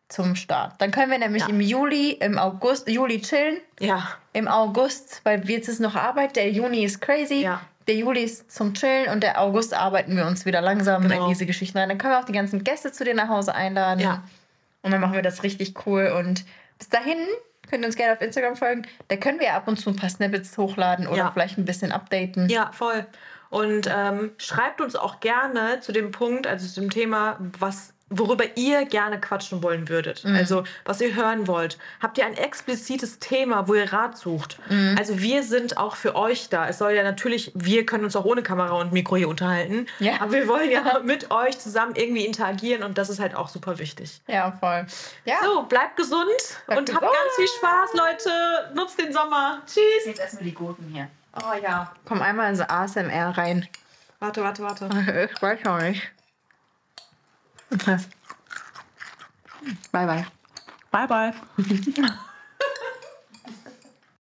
zum Start. Dann können wir nämlich im Juli, im August, Juli chillen. Ja. Im August, weil jetzt ist noch Arbeit, der Juni ist crazy. Ja. Der Juli ist zum Chillen und der August arbeiten wir uns wieder langsam Genau. in diese Geschichten rein. Dann können wir auch die ganzen Gäste zu dir nach Hause einladen. Ja. Und dann machen wir das richtig cool. Und bis dahin könnt ihr uns gerne auf Instagram folgen. Da können wir ab und zu ein paar Snippets hochladen oder Ja. vielleicht ein bisschen updaten. Ja, voll. Und ähm, schreibt uns auch gerne zu dem Punkt, also zu dem Thema, was, worüber ihr gerne quatschen wollen würdet. Also, was ihr hören wollt. Habt ihr ein explizites Thema, wo ihr Rat sucht? Also, wir sind auch für euch da. Es soll ja natürlich, wir können uns auch ohne Kamera und Mikro hier unterhalten. Ja. Aber wir wollen ja mit euch zusammen irgendwie interagieren und das ist halt auch super wichtig. Ja, voll. Ja. So, bleibt gesund Bleibt und habt gesund. ganz viel Spaß, Leute. Nutzt den Sommer. Tschüss. Jetzt erstmal die Gurken hier. Oh ja. Komm einmal in so ASMR rein. Warte, warte, warte. Ich weiß auch nicht. Okay. Bye, bye. Bye, bye.